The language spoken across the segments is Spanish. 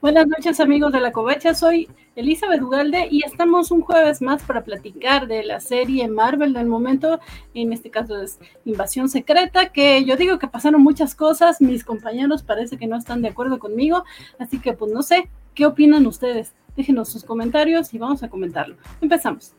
Buenas noches amigos de la covacha, soy Elizabeth Ugalde y estamos un jueves más para platicar de la serie Marvel del momento, en este caso es Invasión Secreta, que yo digo que pasaron muchas cosas, mis compañeros parece que no están de acuerdo conmigo, así que pues no sé, ¿qué opinan ustedes? Déjenos sus comentarios y vamos a comentarlo. Empezamos.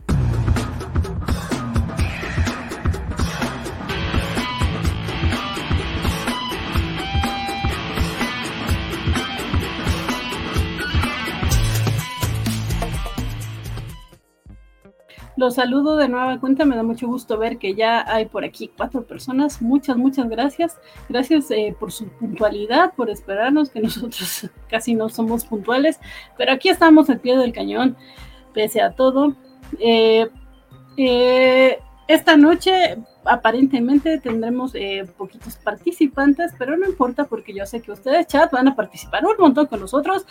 Los saludo de nueva cuenta, me da mucho gusto ver que ya hay por aquí cuatro personas. Muchas, muchas gracias. Gracias eh, por su puntualidad, por esperarnos, que nosotros casi no somos puntuales, pero aquí estamos al pie del cañón, pese a todo. Eh, eh, esta noche aparentemente tendremos eh, poquitos participantes, pero no importa porque yo sé que ustedes, chat, van a participar un montón con nosotros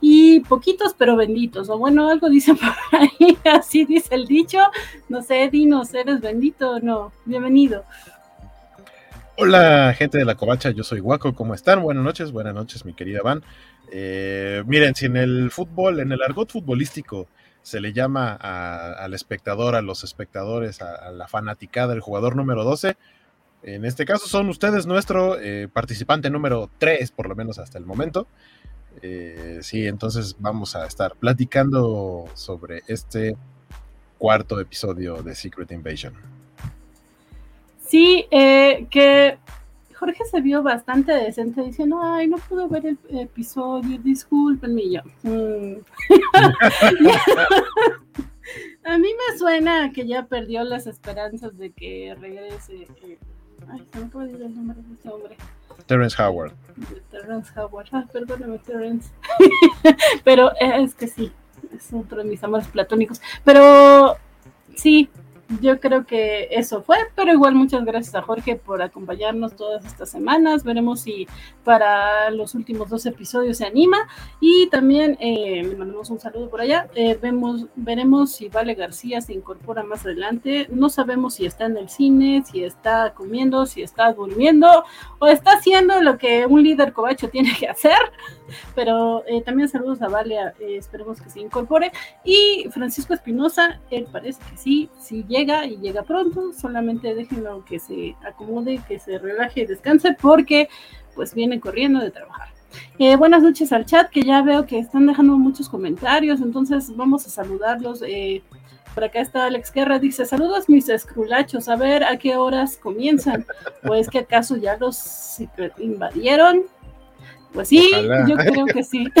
y poquitos pero benditos, o bueno, algo dicen por ahí, así dice el dicho, no sé, dinos, ¿eres bendito o no? Bienvenido. Hola gente de la covacha, yo soy Guaco, ¿cómo están? Buenas noches, buenas noches mi querida Van. Eh, miren, si en el fútbol, en el argot futbolístico, se le llama al espectador, a los espectadores, a, la fanaticada, el jugador número 12. En este caso son ustedes nuestro eh, participante número 3, por lo menos hasta el momento. Eh, sí, entonces vamos a estar platicando sobre este cuarto episodio de Secret Invasion. Sí, eh, que Jorge se vio bastante decente diciendo, ay, no pude ver el episodio, discúlpenme yo. Mm. a mí me suena que ya perdió las esperanzas de que regrese. Eh, ay, se me acaba de ir el nombre de este hombre. Terrence Howard. Terrence Howard. Ah, perdóname, Terrence. Pero eh, es que sí, es otro de mis amores platónicos. Pero sí, yo creo que eso fue, pero igual muchas gracias a Jorge por acompañarnos todas estas semanas. Veremos si para los últimos dos episodios se anima y también eh, le mandamos un saludo por allá. Eh, vemos, veremos si Vale García se incorpora más adelante. No sabemos si está en el cine, si está comiendo, si está durmiendo o está haciendo lo que un líder cobacho tiene que hacer. Pero eh, también saludos a Vale, eh, esperemos que se incorpore. Y Francisco Espinosa, él parece que sí, sí llega y llega pronto, solamente déjenlo que se acomode, que se relaje y descanse porque pues viene corriendo de trabajar. Eh, buenas noches al chat, que ya veo que están dejando muchos comentarios, entonces vamos a saludarlos. Eh, por acá está Alex Guerra, dice, saludos mis escrulachos, a ver a qué horas comienzan. Pues que acaso ya los invadieron. Pues sí, yo creo que sí.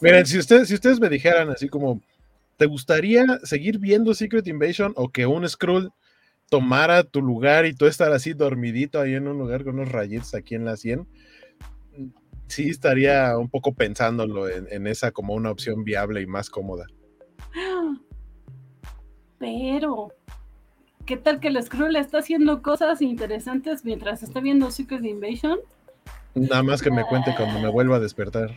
Miren, si ustedes, si ustedes me dijeran así como, ¿Te gustaría seguir viendo Secret Invasion o que un Skrull tomara tu lugar y tú estar así dormidito ahí en un lugar con unos rayitos aquí en la 100? Sí, estaría un poco pensándolo en, esa como una opción viable y más cómoda. Pero, ¿qué tal que el Skrull está haciendo cosas interesantes mientras está viendo Secret Invasion? Nada más que me cuente cuando me vuelva a despertar.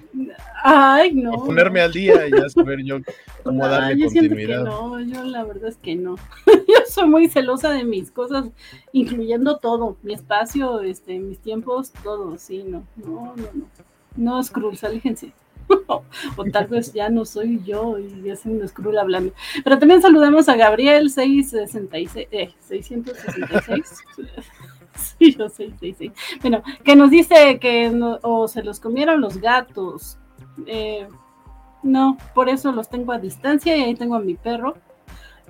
Ay, no. A ponerme al día y ya saber yo cómo darle yo continuidad. no, yo la verdad es que no. yo soy muy celosa de mis cosas, incluyendo todo, mi espacio, este, mis tiempos, todo, sí, no, no, no, no. No, Skrull, alíjense. o tal vez ya no soy yo y es un Skrull hablando. Pero también saludamos a Gabriel 666, eh, 666. Sí, yo sé, sí, sí. Bueno, que nos dice que o se los comieron los gatos. Eh, no, por eso los tengo a distancia y ahí tengo a mi perro,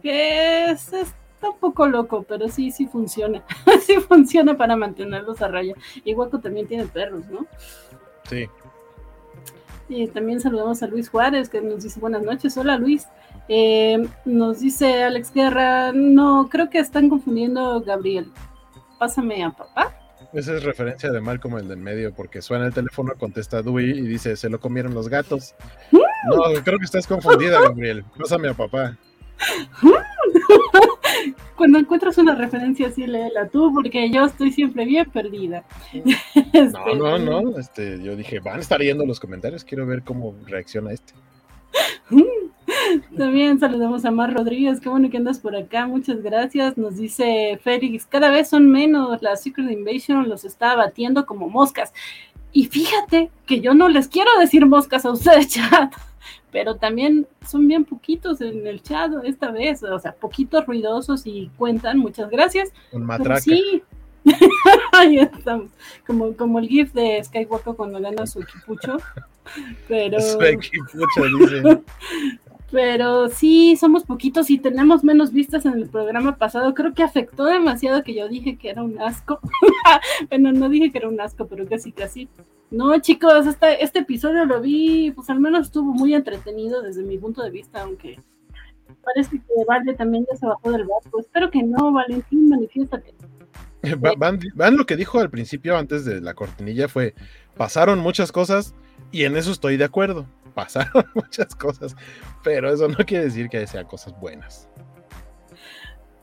que es, está un poco loco, pero sí, sí funciona. sí funciona para mantenerlos a raya. Y Waco también tiene perros, ¿no? Sí. Y también saludamos a Luis Juárez, que nos dice buenas noches. Hola Luis. Eh, nos dice Alex Guerra, no, creo que están confundiendo Gabriel pásame a papá. Esa es referencia de mal como el del medio, porque suena el teléfono, contesta Dewey y dice, se lo comieron los gatos. No, creo que estás confundida, Gabriel. Pásame a papá. Cuando encuentras una referencia así, léela tú, porque yo estoy siempre bien perdida. No, no, no. Este, yo dije, van a estar yendo los comentarios, quiero ver cómo reacciona este. También saludamos a Mar Rodríguez, qué bueno que andas por acá, muchas gracias. Nos dice Félix, cada vez son menos, la Secret Invasion los está batiendo como moscas. Y fíjate que yo no les quiero decir moscas a ustedes, chat, pero también son bien poquitos en el chat esta vez, o sea, poquitos ruidosos y cuentan, muchas gracias. Con matraca. Sí, Ahí estamos. Como, como el GIF de Skywalker cuando gana su equipucho. Pero. Su equipucho, dice. Pero sí, somos poquitos y tenemos menos vistas en el programa pasado. Creo que afectó demasiado que yo dije que era un asco. bueno, no dije que era un asco, pero casi casi. No, chicos, este, este episodio lo vi, pues al menos estuvo muy entretenido desde mi punto de vista, aunque parece que Vale también ya se bajó del barco. Espero que no, Valentín, manifiéstate. Van, van, lo que dijo al principio, antes de la cortinilla, fue, pasaron muchas cosas y en eso estoy de acuerdo. Pasaron muchas cosas, pero eso no quiere decir que sean cosas buenas.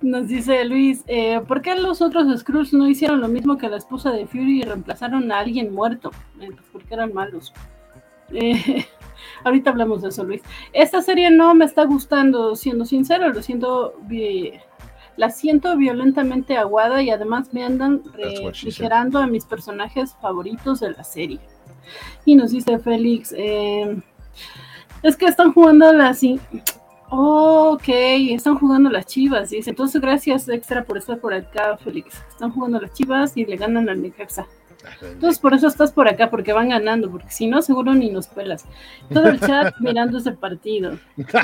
Nos dice Luis, eh, ¿por qué los otros Skrulls no hicieron lo mismo que la esposa de Fury y reemplazaron a alguien muerto? Eh, pues porque eran malos. Eh, ahorita hablamos de eso, Luis. Esta serie no me está gustando, siendo sincero, lo siento la siento violentamente aguada y además me andan refrigerando a mis personajes favoritos de la serie. Y nos dice Félix, eh, es que están jugando las... ok, están jugando las chivas, dice. Entonces gracias extra por estar por acá, Félix. Están jugando las chivas y le ganan al Necaxa. Entonces por eso estás por acá, porque van ganando, porque si no, seguro ni nos pelas. Todo el chat mirando ese partido.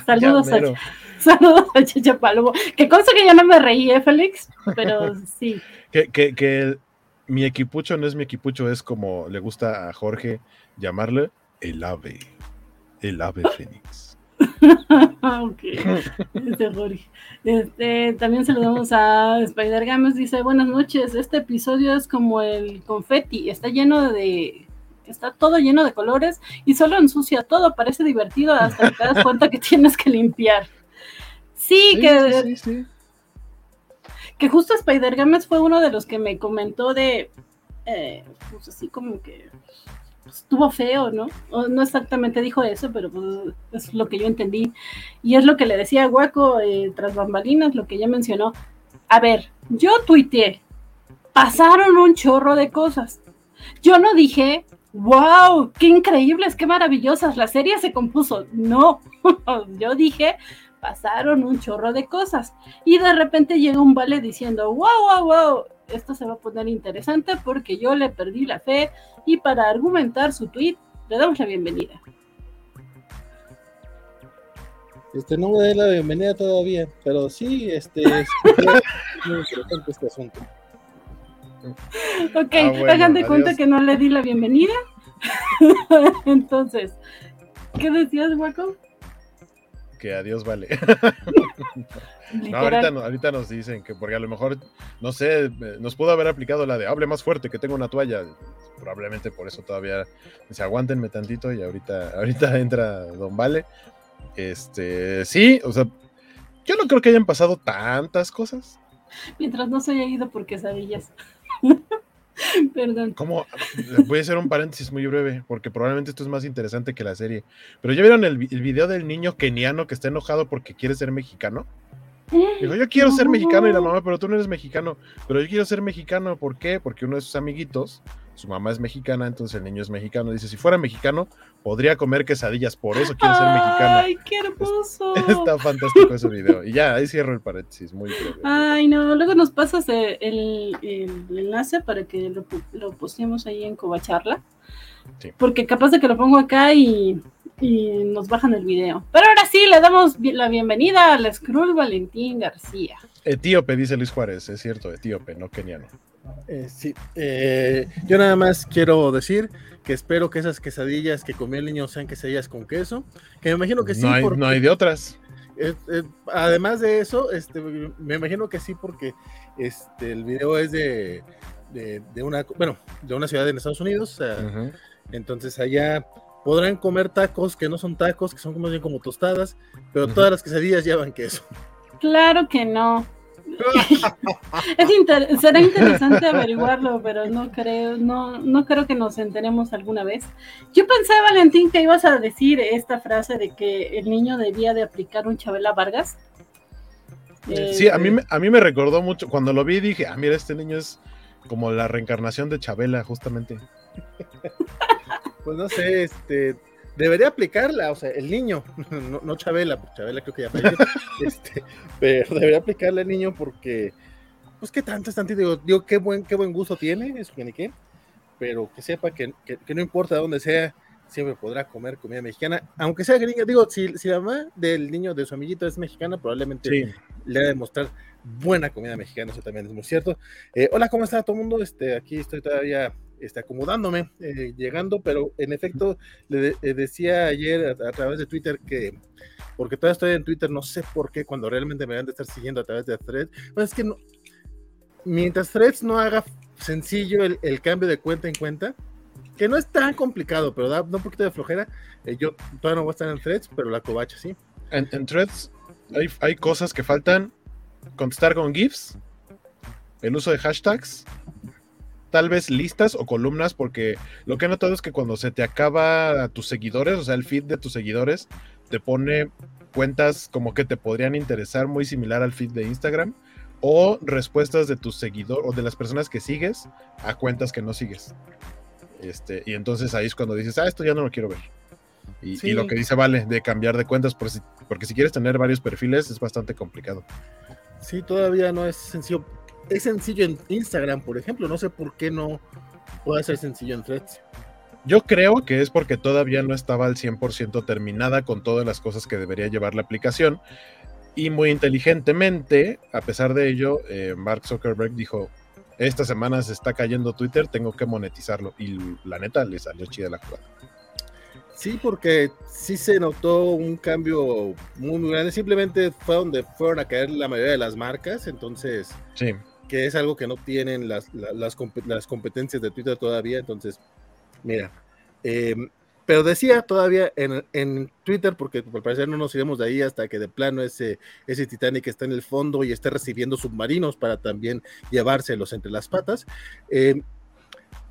Saludos a, saludos a Checha Palomo. Que cosa que ya no me reí, ¿eh, Félix? Pero sí. que, que, que mi equipucho no es mi equipucho, es como le gusta a Jorge llamarle el ave. El ave fénix. ok, este, también saludamos a Spider Games, dice buenas noches, este episodio es como el confetti, está lleno de, está todo lleno de colores y solo ensucia todo, parece divertido hasta que te das cuenta que tienes que limpiar. Sí, que, que justo Spider Games fue uno de los que me comentó de, eh, pues así como que estuvo feo, ¿no? no exactamente dijo eso, pero pues, es lo que yo entendí. Y es lo que le decía a Guaco eh, tras bambalinas, lo que ella mencionó. A ver, yo tuiteé, pasaron un chorro de cosas. Yo no dije, wow, qué increíbles, qué maravillosas, la serie se compuso. No, yo dije, pasaron un chorro de cosas. Y de repente llega un vale diciendo, wow, wow, wow, esto se va a poner interesante porque yo le perdí la fe y para argumentar su tweet le damos la bienvenida. Este, no me dé la bienvenida todavía, pero sí, este, es muy interesante este asunto. Ok, ah, hagan de cuenta que no le di la bienvenida. Entonces, ¿qué decías, Waco? Que adiós vale. no, ahorita, nos dicen que porque a lo mejor, no sé, nos pudo haber aplicado la de hable más fuerte que tengo una toalla. Probablemente por eso todavía se aguantenme tantito y ahorita, ahorita entra Don Vale. Este, sí, o sea, yo no creo que hayan pasado tantas cosas. Mientras no se haya ido por quesadillas. Perdón. ¿Cómo? Voy a hacer un paréntesis muy breve, porque probablemente esto es más interesante que la serie. Pero ¿ya vieron el, el video del niño keniano que está enojado porque quiere ser mexicano? Dijo, yo quiero ser mexicano y la mamá, pero tú no eres mexicano. Pero yo quiero ser mexicano, ¿por qué? Porque uno de sus amiguitos, su mamá es mexicana, entonces el niño es mexicano. Dice, si fuera mexicano, podría comer quesadillas, por eso quiere ser mexicano. ¡Ay, qué hermoso! Está fantástico ese video. Y ya, ahí cierro el paréntesis, muy breve. Ay, no, luego nos pasas el, el, enlace para que lo, lo posteemos ahí en Covacharla. Sí. Porque capaz de que lo pongo acá y y nos bajan el video. Pero ahora sí, le damos la bienvenida al Skrull Valentín García. Etíope, dice Luis Juárez, es cierto, etíope, no keniano. Eh, sí, eh, yo nada más quiero decir que espero que esas quesadillas que comió el niño sean quesadillas con queso, que me imagino que sí. No hay, no hay de otras. Eh, además de eso, este, me imagino que sí, porque este, el video es de, de, una, bueno, de una ciudad en Estados Unidos. Entonces allá podrán comer tacos que no son tacos, que son como bien como tostadas, pero todas las quesadillas llevan queso. Claro que no. será interesante averiguarlo, pero no creo, no, no creo que nos enteremos alguna vez. Yo pensé, Valentín, que ibas a decir esta frase de que el niño debía de aplicar un Chabela Vargas. sí, a mí, eh, a mí me recordó mucho, cuando lo vi dije, ah, mira, este niño es como la reencarnación de Chabela, justamente. Pues no sé, este, debería aplicarla, o sea, el niño, no, no Chabela, porque Chabela creo que ya falleció, este, pero debería aplicarla el niño porque, pues qué tanto es tantito, digo, digo, qué buen, qué buen gusto tiene, eso que ni qué, pero que sepa que, que, que no importa dónde sea, siempre podrá comer comida mexicana, aunque sea gringa. Digo, si, si la mamá del niño de su amiguito es mexicana, probablemente Sí. le ha de mostrar buena comida mexicana, eso también es muy cierto. Eh, hola, ¿cómo está todo el mundo? Este, aquí estoy todavía este, acomodándome, eh, llegando, pero en efecto, le eh, decía ayer a, través de Twitter que, porque todavía estoy en Twitter, no sé por qué, cuando realmente me van a estar siguiendo a través de Threads, pues es que no, mientras Threads no haga sencillo el, cambio de cuenta en cuenta, que no es tan complicado, pero da, da un poquito de flojera. eh, yo todavía no voy a estar en Threads, pero la covacha sí. En, en threads hay, hay cosas que faltan. Contestar con GIFs. El uso de hashtags. Tal vez listas o columnas, porque lo que he notado es que cuando se te acaba tus seguidores, o sea, el feed de tus seguidores, te pone cuentas como que te podrían interesar muy similar al feed de Instagram o respuestas de tus seguidores o de las personas que sigues a cuentas que no sigues. Este, y entonces ahí es cuando dices, ah, esto ya no lo quiero ver. Y, Sí. y lo que dice Vale, de cambiar de cuentas, por si- porque si quieres tener varios perfiles es bastante complicado. Sí, todavía no es sencillo. Es sencillo en Instagram, por ejemplo. No sé por qué no puede ser sencillo en Threads. Yo creo que es porque todavía no estaba al 100% terminada con todas las cosas que debería llevar la aplicación. Y muy inteligentemente, a pesar de ello, eh, Mark Zuckerberg dijo, esta semana se está cayendo Twitter, tengo que monetizarlo. Y la neta le salió chida la jugada. Sí, porque sí se notó un cambio muy, muy grande. Simplemente fue donde fueron a caer la mayoría de las marcas. Entonces, Sí, que es algo que no tienen las, la- las, compe- las competencias de Twitter todavía. Entonces, mira. eh, pero decía todavía en, en Twitter, porque al parecer no nos iremos de ahí hasta que de plano ese, ese Titanic está en el fondo y esté recibiendo submarinos para también llevárselos entre las patas. Eh,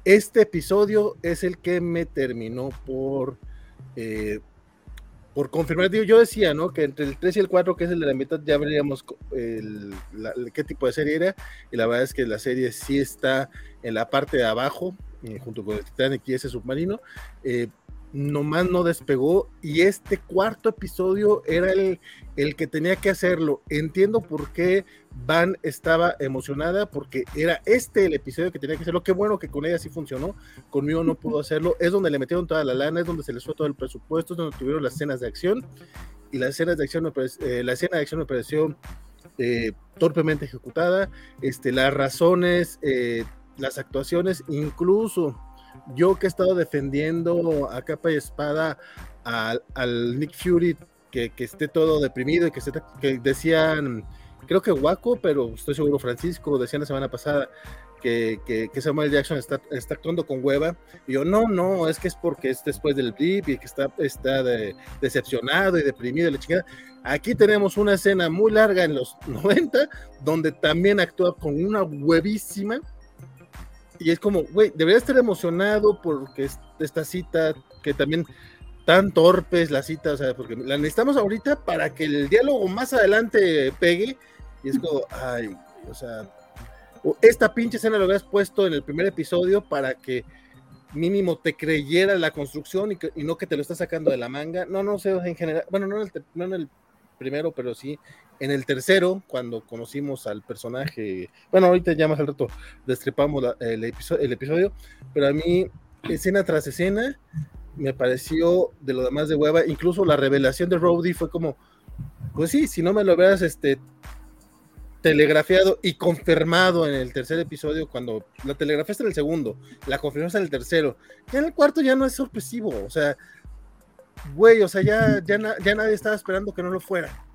este episodio es el que me terminó por, eh, por confirmar. Digo, yo decía, ¿no? Que entre el 3 y el 4, que es el de la mitad, ya veríamos el- qué tipo de serie era. Y la verdad es que la serie sí está en la parte de abajo, eh, junto con el Titanic y ese submarino. Eh, nomás no despegó y este cuarto episodio era el, el que tenía que hacerlo. Entiendo por qué Van estaba emocionada porque era este el episodio que tenía que hacerlo. Qué bueno que con ella sí funcionó, conmigo no pudo hacerlo. Es donde le metieron toda la lana, es donde se les fue todo el presupuesto, es donde tuvieron las escenas de acción y las escenas de acción eh, la escena de acción me pareció eh, torpemente ejecutada. Este, las razones, eh, las actuaciones, incluso yo que he estado defendiendo a capa y espada al, al Nick Fury que, que esté todo deprimido y que, esté, que decían, creo que Waco, pero estoy seguro Francisco, decían la semana pasada que, que, que Samuel Jackson está, está, actuando con hueva. Y yo, no, no, es que es porque es después del blip y que está, está de, decepcionado y deprimido. Y la chingada. Aquí tenemos una escena muy larga en los 90, donde también actúa con una huevísima y es como, güey, debería estar emocionado porque esta cita, que también tan torpe es la cita, o sea, porque la necesitamos ahorita para que el diálogo más adelante pegue. Y es como, ay, o sea, esta pinche escena lo habías puesto en el primer episodio para que mínimo te creyera la construcción y, que, no que te lo está sacando de la manga. No, no sé, en general, bueno, no en el, no en el primero, pero sí en el tercero, cuando conocimos al personaje, bueno, ahorita ya más al rato destripamos la, el, episodio, el, episodio, pero a mí, escena tras escena, me pareció de lo demás de hueva, incluso la revelación de Rowdy fue como, pues sí, si no me lo hubieras este, telegrafiado y confirmado en el tercer episodio, cuando la telegrafiaste en el segundo, la confirmaste en el tercero, ya en el cuarto ya no es sorpresivo, o sea, güey, o sea, ya, ya, na ya nadie estaba esperando que no lo fuera.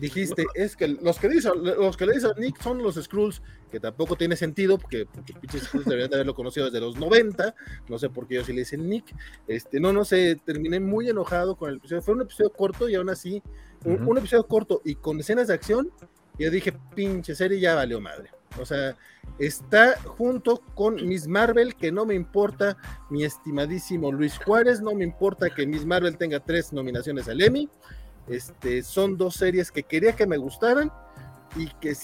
Dijiste, es que los que, dicen, los que le dicen a Nick son los Skrulls, que tampoco tiene sentido, porque, porque pinches Skrulls deberían de haberlo conocido desde los 90, no sé por qué ellos sí le dicen Nick, este, no, no sé, terminé muy enojado con el episodio, fue un episodio corto y aún así, un, uh -huh. un episodio corto y con escenas de acción, y yo dije, pinche serie ya valió madre, o sea, está junto con Miss Marvel, que no me importa mi estimadísimo Luis Juárez, no me importa que Miss Marvel tenga tres nominaciones al Emmy, este, son dos series que quería que me gustaran y que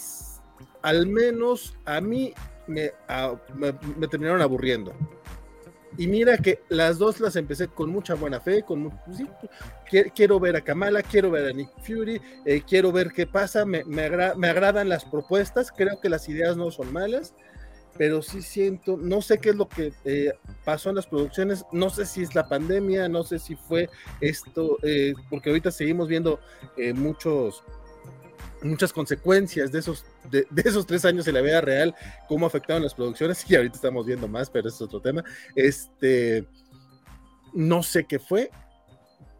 al menos a mí me, me terminaron aburriendo. Y mira que las dos las empecé con mucha buena fe, con pues quiero ver a Kamala, quiero ver a Nick Fury, eh, quiero ver qué pasa, me, me, agradan las propuestas, creo que las ideas no son malas, pero sí siento, no sé qué es lo que eh, pasó en las producciones, no sé si es la pandemia, no sé si fue esto, eh, porque ahorita seguimos viendo muchos muchas consecuencias de esos, de, esos tres años en la vida real, cómo afectaron las producciones, y ahorita estamos viendo más, pero ese es otro tema. Este, no sé qué fue,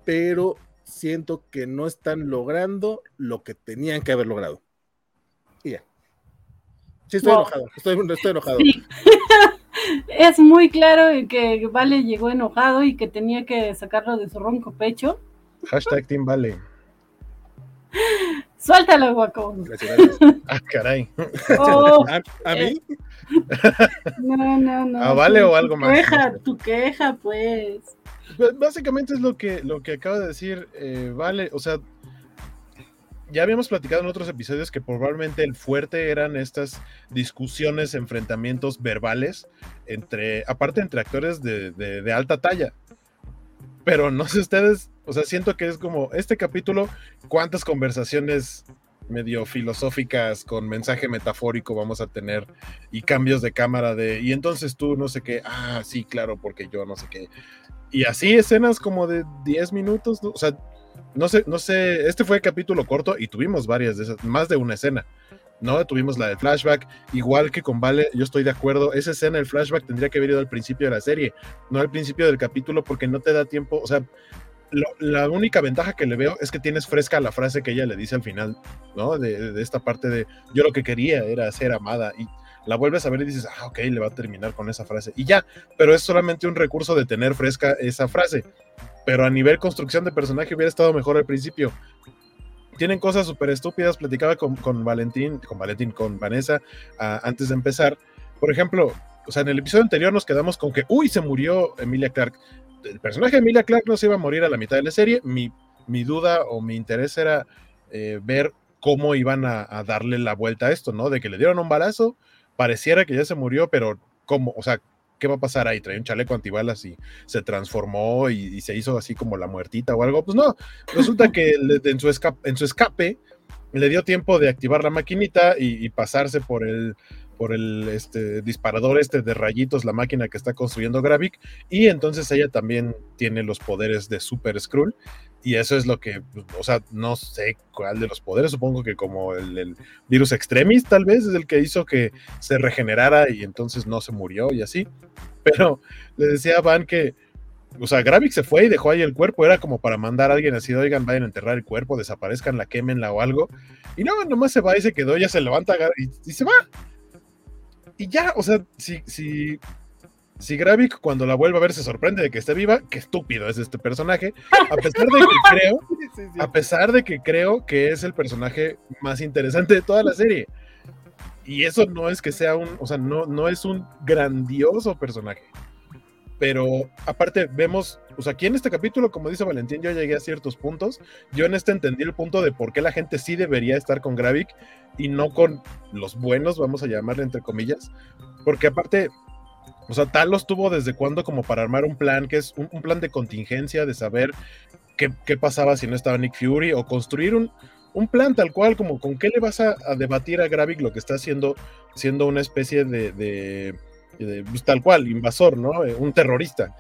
pero siento que no están logrando lo que tenían que haber logrado. Y ya. Sí, estoy enojado, estoy, enojado. es muy claro que Vale llegó enojado y que tenía que sacarlo de su ronco pecho. Hashtag Team Vale. Suéltalo, guaco. Ah, caray. Oh, ¿A, mí? No, no, no. ¿A vale o algo más? Queja, tu queja, pues. pues. Básicamente es lo que, lo que acaba de decir eh, Vale. O sea, ya habíamos platicado en otros episodios que probablemente el fuerte eran estas discusiones, enfrentamientos verbales entre, aparte entre actores de, de alta talla. Pero no sé ustedes o sea, siento que es como este capítulo, cuántas conversaciones medio filosóficas con mensaje metafórico vamos a tener y cambios de cámara de, y entonces tú no sé qué, ah, sí, claro, porque yo no sé qué. Y así escenas como de 10 minutos, o sea, no sé, no sé, este fue capítulo corto y tuvimos varias de esas, más de una escena. ¿No? Tuvimos la del flashback, igual que con Vale, yo estoy de acuerdo, esa escena, el flashback tendría que haber ido al principio de la serie, no al principio del capítulo, porque no te da tiempo, o sea, la única ventaja que le veo es que tienes fresca la frase que ella le dice al final, ¿no? De, esta parte de yo lo que quería era ser amada y la vuelves a ver y dices, ah, ok, le va a terminar con esa frase y ya, pero es solamente un recurso de tener fresca esa frase. Pero a nivel construcción de personaje hubiera estado mejor al principio. Tienen cosas súper estúpidas, platicaba con, con, Valentín, con Valentín, con Vanessa ah, antes de empezar. Por ejemplo, o sea, en el episodio anterior nos quedamos con que, uy, se murió Emilia Clark el personaje de Emilia Clark no se iba a morir a la mitad de la serie. Mi, mi duda o mi interés era eh, ver cómo iban a, darle la vuelta a esto, ¿no? De que le dieron un balazo, pareciera que ya se murió, pero ¿cómo? O sea, ¿qué va a pasar ahí? Trae un chaleco antibalas y se transformó y, se hizo así como la muertita o algo. Pues no, resulta que en, su escape, en su escape le dio tiempo de activar la maquinita y pasarse por el por el este, disparador este de rayitos, la máquina que está construyendo Gravik, y entonces ella también tiene los poderes de Super Skrull, y eso es lo que, o sea, no sé cuál de los poderes, supongo que como el, virus extremis tal vez es el que hizo que se regenerara y entonces no se murió y así, pero le decía a Van que, o sea, Gravik se fue y dejó ahí el cuerpo, era como para mandar a alguien así, oigan, vayan a enterrar el cuerpo, desaparezcan, la quemenla o algo, y no, nomás se va y se quedó, ya se levanta y se va, y ya, o sea, si, si, si Gravik cuando la vuelve a ver se sorprende de que esté viva, qué estúpido es este personaje, a pesar de que creo, a pesar de que creo que es el personaje más interesante de toda la serie. Y eso no es que sea un, o sea, no, no es un grandioso personaje. Pero aparte vemos, o sea, aquí en este capítulo, como dice Valentín, yo llegué a ciertos puntos. Yo en este entendí el punto de por qué la gente sí debería estar con Gravik y no con los buenos, vamos a llamarle entre comillas, porque aparte, o sea, Talos tuvo desde cuándo como para armar un plan, que es un, plan de contingencia, de saber qué, pasaba si no estaba Nick Fury, o construir un, un plan tal cual, como con qué le vas a, debatir a Gravik lo que está haciendo, siendo una especie de, de, pues, tal cual, invasor, ¿no? Eh, un terrorista.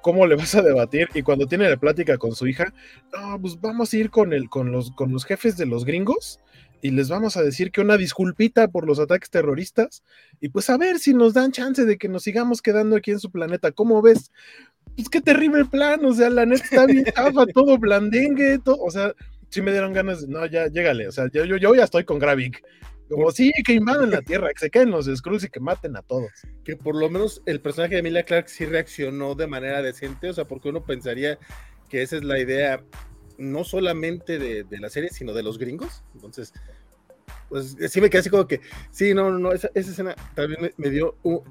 ¿Cómo le vas a debatir? Y cuando tiene la plática con su hija, no, pues vamos a ir con, el, con, los, con los jefes de los gringos y les vamos a decir que una disculpita por los ataques terroristas y pues a ver si nos dan chance de que nos sigamos quedando aquí en su planeta. ¿Cómo ves? Pues qué terrible plan, o sea, la neta está bien chafa, todo blandengue, todo, o sea, si me dieron ganas de, no, ya, llégale, o sea, yo, yo, yo ya estoy con Gravik. Como sí, que invaden la Tierra, que se queden los Skrulls y que maten a todos. Que por lo menos el personaje de Emilia Clark sí reaccionó de manera decente, o sea, porque uno pensaría que esa es la idea no solamente de, la serie, sino de los gringos. Entonces, pues sí me quedé así como que, sí, no, no, esa, esa escena también me, dio un,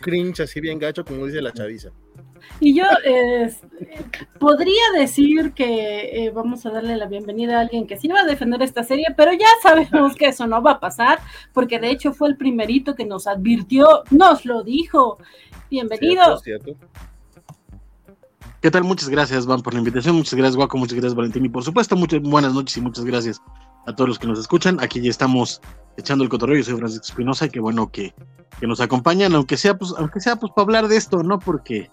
cringe así bien gacho, como dice la chaviza. Y yo podría decir que eh, vamos a darle la bienvenida a alguien que sí va a defender esta serie, pero ya sabemos que eso no va a pasar, porque de hecho fue el primerito que nos advirtió, nos lo dijo. Bienvenido. ¿Qué tal? Muchas gracias, Van, por la invitación. Muchas gracias, Guaco. Muchas gracias, Valentín. Y por supuesto, muchas buenas noches y muchas gracias a todos los que nos escuchan. Aquí ya estamos echando el cotorreo. Yo soy Francisco Espinosa y qué bueno que, nos acompañan, aunque sea, pues, aunque sea pues para hablar de esto, ¿no? Porque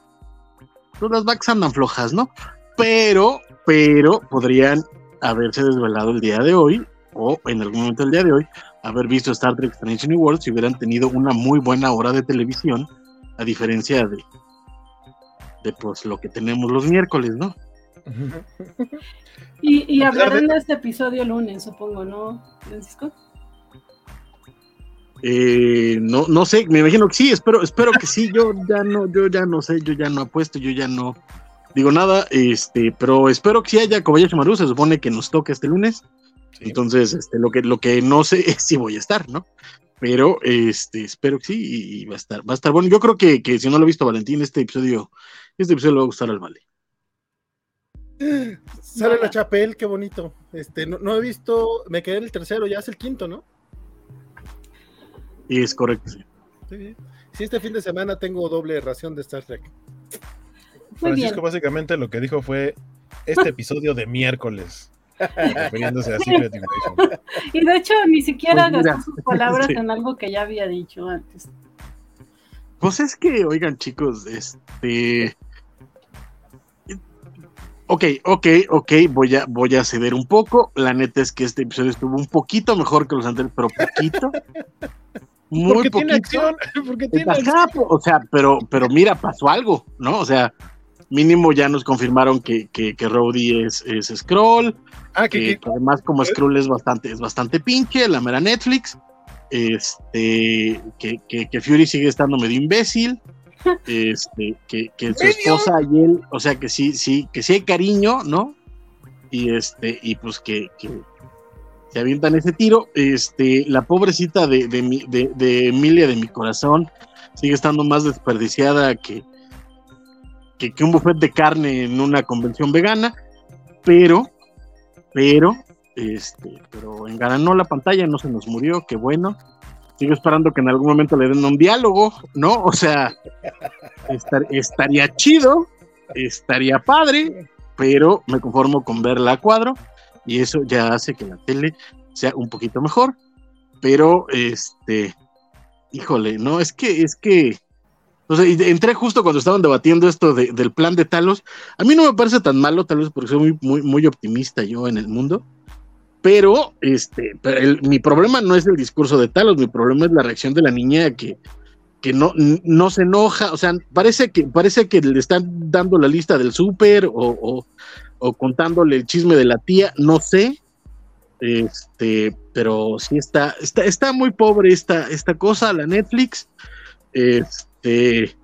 todas las vacas andan flojas, ¿no? Pero, pero podrían haberse desvelado el día de hoy, o en algún momento del día de hoy, haber visto Star Trek Strange New World si hubieran tenido una muy buena hora de televisión, a diferencia de, de pues lo que tenemos los miércoles, ¿no? y, y hablarán de este episodio lunes, supongo, ¿no, Francisco? Eh, no, no sé, me imagino que sí, espero, espero que sí, yo ya no, yo ya no sé, yo ya no apuesto, yo ya no digo nada, este, pero espero que sí haya Kobayashi Maru, se supone que nos toca este lunes. Entonces, este, lo que, lo que no sé es si voy a estar, ¿no? Pero este, espero que sí, y va a estar, va a estar bueno. Yo creo que, que si no lo ha visto Valentín, este episodio, este episodio le va a gustar al Vale. Sale la chapel, qué bonito. Este, no, no, he visto, me quedé en el tercero, ya es el quinto, ¿no? Y es correcto, sí. Sí, este fin de semana tengo doble ración de Star Trek. Francisco básicamente lo que dijo fue este episodio de miércoles. refiriéndose a Secret Invasion. Y de hecho ni siquiera pues gastó sus palabras en algo que ya había dicho antes. Pues es que, oigan chicos, este Ok, ok, ok, voy a, voy a ceder un poco. La neta es que este episodio estuvo un poquito mejor que los anteriores, pero poquito. Muy porque poquito. Tiene acción, porque tiene acción. O sea, pero, pero mira, pasó algo, ¿no? O sea, mínimo ya nos confirmaron que, que, que Rowdy es, es Scroll. Ah, que, además, como Scroll es bastante, es bastante pinche, la mera Netflix. Este, que, que Fury sigue estando medio imbécil este, que, su esposa y él, o sea que sí, sí, que sí hay cariño, ¿no? Y este, y pues que, que se avientan ese tiro. Este, la pobrecita de, de, Emilia de mi corazón sigue estando más desperdiciada que, que, que, un buffet de carne en una convención vegana, pero, pero, este, pero enganó la pantalla, no se nos murió, qué bueno sigo esperando que en algún momento le den un diálogo, ¿no? O sea, estaría chido, estaría padre, pero me conformo con verla a cuadro y eso ya hace que la tele sea un poquito mejor. Pero, este, híjole, no, es que, es que, entré justo cuando estaban debatiendo esto del plan de Talos. A mí no me parece tan malo, tal vez porque soy muy, muy, muy optimista yo en el mundo pero este, mi problema no es el discurso de Talos, mi problema es la reacción de la niña que, que no, no se enoja, o sea, parece que, parece que le están dando la lista del súper o, o, contándole el chisme de la tía, no sé, este, pero sí está, está, está muy pobre esta, esta cosa, la Netflix, este,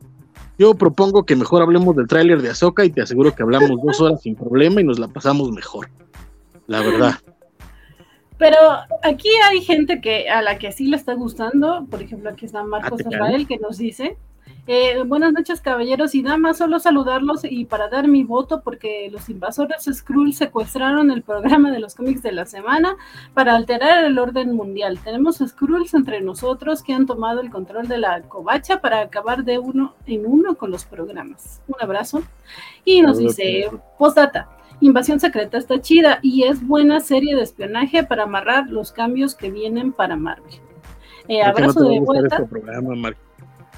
yo propongo que mejor hablemos del tráiler de Azoka y te aseguro que hablamos dos horas sin problema y nos la pasamos mejor, la verdad. Pero aquí hay gente que a la que sí le está gustando. Por ejemplo, aquí está Marcos ah, Israel que nos dice: eh, Buenas noches, caballeros y damas. Solo saludarlos y para dar mi voto, porque los invasores Skrull secuestraron el programa de los cómics de la semana para alterar el orden mundial. Tenemos Skrulls entre nosotros que han tomado el control de la covacha para acabar de uno en uno con los programas. Un abrazo. Y nos dice: Postdata. Invasión Secreta está chida y es buena serie de espionaje para amarrar los cambios que vienen para Marvel. Eh, abrazo de vuelta.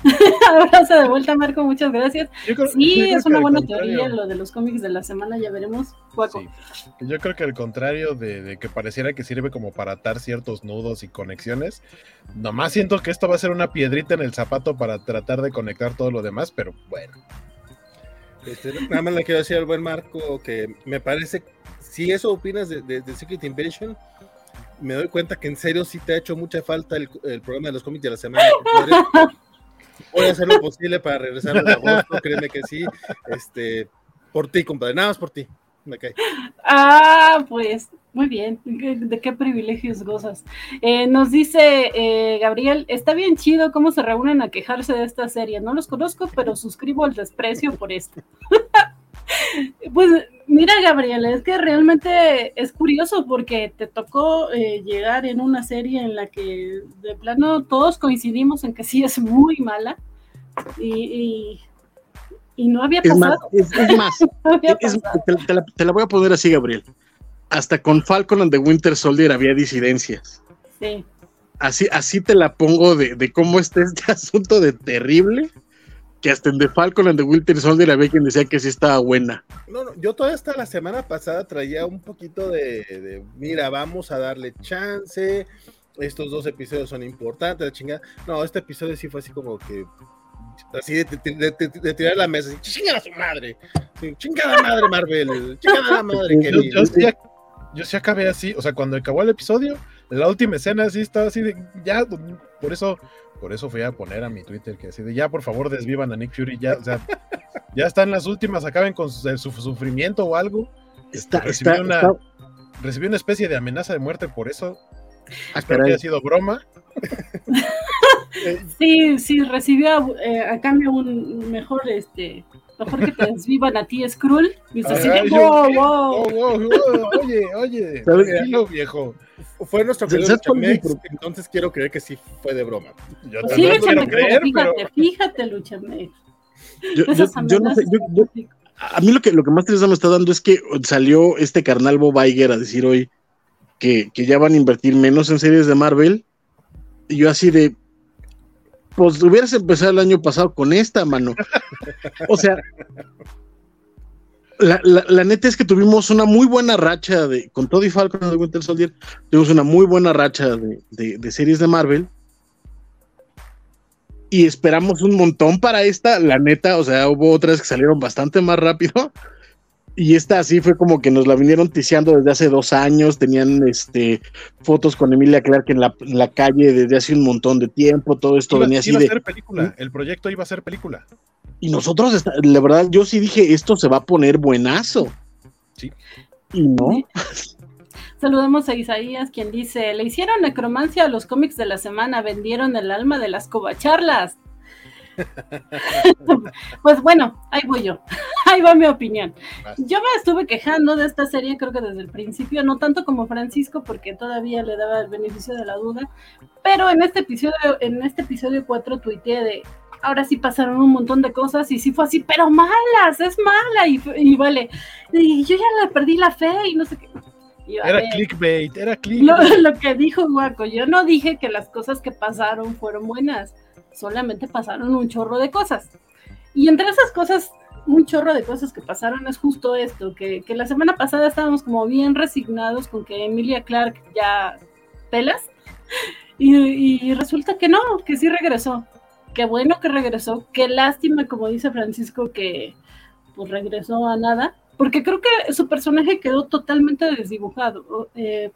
Este abrazo de vuelta, Marco, muchas gracias. sí, es una buena teoría lo de los cómics de la semana, ya veremos. Yo creo que al contrario de, que pareciera que sirve como para atar ciertos nudos y conexiones, nomás siento que esto va a ser una piedrita en el zapato para tratar de conectar todo lo demás, pero bueno. Este, nada más le quiero decir al buen Marco que me parece, si eso opinas de, Secret Invasion, me doy cuenta que en serio sí te ha hecho mucha falta el, programa de los cómics de la semana. Voy a hacer lo posible para regresar a agosto, créeme que sí. Este, por ti, compadre, nada más por ti. Ah, pues Muy bien, ¿de qué privilegios gozas? Eh, nos dice eh, Gabriel, está bien chido cómo se reúnen a quejarse de esta serie. No los conozco, pero suscribo el desprecio por esto. pues mira, Gabriel, es que realmente es curioso porque te tocó eh, llegar en una serie en la que de plano todos coincidimos en que sí es muy mala y, no había pasado. Es más, te la voy a poner así, Gabriel hasta con Falcon and the Winter Soldier había disidencias. Sí. Así, así te la pongo de, cómo está este asunto de terrible, que hasta en The Falcon and the Winter Soldier había quien decía que sí estaba buena. No, no, yo todavía hasta la semana pasada traía un poquito de, mira, vamos a darle chance, estos dos episodios son importantes, la chingada. No, este episodio sí fue así como que así de, tirar la mesa, chingada su madre, chingada madre Marvel, chingada la madre yo, yo sí acabé así, o sea, cuando acabó el episodio, la última escena así estaba así de, ya, por eso, por eso fui a poner a mi Twitter que así de, ya, por favor, desvivan a Nick Fury, ya, o sea, ya están las últimas, acaben con su, sufrimiento o algo. Está, recibió, una, una especie de amenaza de muerte por eso. Ah, Espero que haya sido broma. sí, sí, recibió eh, a cambio un mejor este Mejor que te desvivan a ti, Skrull. Y así wow, wow. Oye, oye, tranquilo, viejo. Fue nuestro querido Luchamex, entonces quiero creer que sí fue de broma. Yo sí, quiero creer, fíjate, pero... fíjate, Luchamex. Yo, yo, yo, no sé, yo, a mí lo que, lo que más tristeza me está dando es que salió este carnal Bob Iger a decir hoy que, que ya van a invertir menos en series de Marvel. Y yo así de, pues hubieras empezado el año pasado con esta, mano. O sea, la, neta es que tuvimos una muy buena racha de, con todo y Falcon de Winter Soldier, tuvimos una muy buena racha de, series de Marvel. Y esperamos un montón para esta, la neta, o sea, hubo otras que salieron bastante más rápido. Y esta así fue como que nos la vinieron ticiando desde hace dos años, tenían este fotos con Emilia Clark en la, calle desde hace un montón de tiempo, todo esto venía así iba a ser película, el proyecto iba a ser película. Y nosotros, la verdad, yo sí dije, esto se va a poner buenazo. Sí. Y no. Saludamos a Isaías, quien dice, le hicieron necromancia a los cómics de la semana, vendieron el alma de las covacharlas. pues bueno, ahí voy yo. ahí va mi opinión. Yo me estuve quejando de esta serie, creo que desde el principio, no tanto como Francisco, porque todavía le daba el beneficio de la duda, pero en este episodio, en este episodio 4 tuiteé de ahora sí pasaron un montón de cosas y sí fue así, pero malas, es mala y, vale. Y yo ya le perdí la fe y no sé qué. era clickbait, era clickbait. Lo, lo, que dijo Guaco, yo no dije que las cosas que pasaron fueron buenas solamente pasaron un chorro de cosas. Y entre esas cosas, un chorro de cosas que pasaron es justo esto, que, la semana pasada estábamos como bien resignados con que Emilia Clark ya pelas, y, resulta que no, que sí regresó. Qué bueno que regresó, qué lástima, como dice Francisco, que pues regresó a nada, porque creo que su personaje quedó totalmente desdibujado. Eh,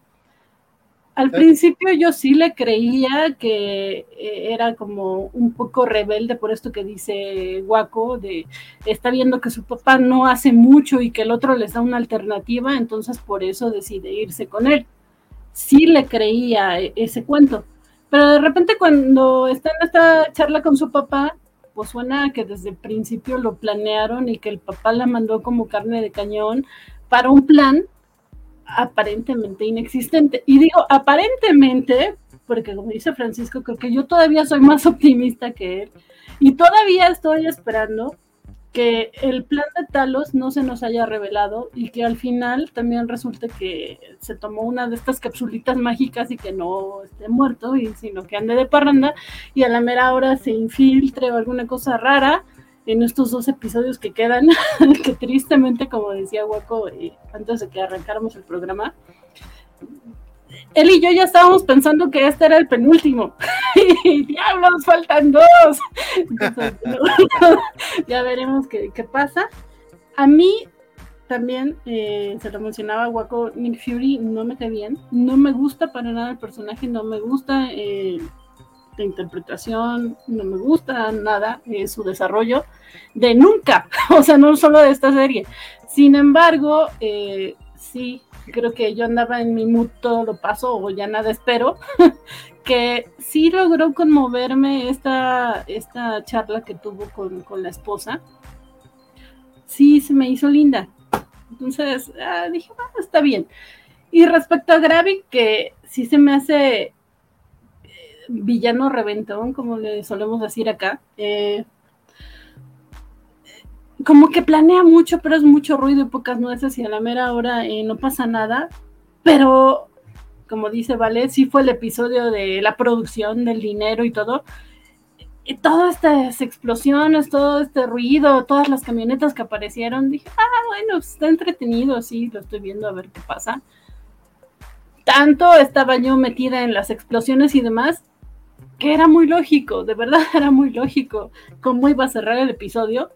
al principio yo sí le creía que eh, era como un poco rebelde por esto que dice Guaco, de está viendo que su papá no hace mucho y que el otro les da una alternativa, entonces por eso decide irse con él. Sí le creía e, ese cuento, pero de repente cuando está en esta charla con su papá, pues suena que desde el principio lo planearon y que el papá la mandó como carne de cañón para un plan aparentemente inexistente. Y digo aparentemente, porque como dice Francisco, creo que yo todavía soy más optimista que él. Y todavía estoy esperando que el plan de Talos no se nos haya revelado y que al final también resulte que se tomó una de estas capsulitas mágicas y que no esté muerto, y, sino que ande de parranda y a la mera hora se infiltre o alguna cosa rara en estos dos episodios que quedan, que tristemente, como decía Waco eh, antes de que arrancáramos el programa, él y yo ya estábamos pensando que este era el penúltimo. y diablos, faltan dos. ya veremos qué, pasa. A mí también, eh, se lo mencionaba Waco, Nick Fury no me cae bien. No me gusta para nada el personaje, no me gusta. Eh, de interpretación, no me gusta nada eh, su desarrollo, de nunca, o sea, no solo de esta serie. Sin embargo, eh, sí, creo que yo andaba en mi mood todo lo paso o ya nada espero, que sí logró conmoverme esta, esta charla que tuvo con, la esposa. Sí, se me hizo linda. Entonces ah, dije, bueno, está bien. Y respecto a Gravik, que sí se me hace villano reventón, como le solemos decir acá, eh, como que planea mucho, pero es mucho ruido y pocas nueces y a la mera hora eh, no pasa nada. Pero, como dice Vale, sí fue el episodio de la producción, del dinero y todo. Y todas estas explosiones, todo este ruido, todas las camionetas que aparecieron, dije, ah, bueno, está entretenido, sí, lo estoy viendo a ver qué pasa. Tanto estaba yo metida en las explosiones y demás, que era muy lógico, de verdad era muy lógico cómo iba a cerrar el episodio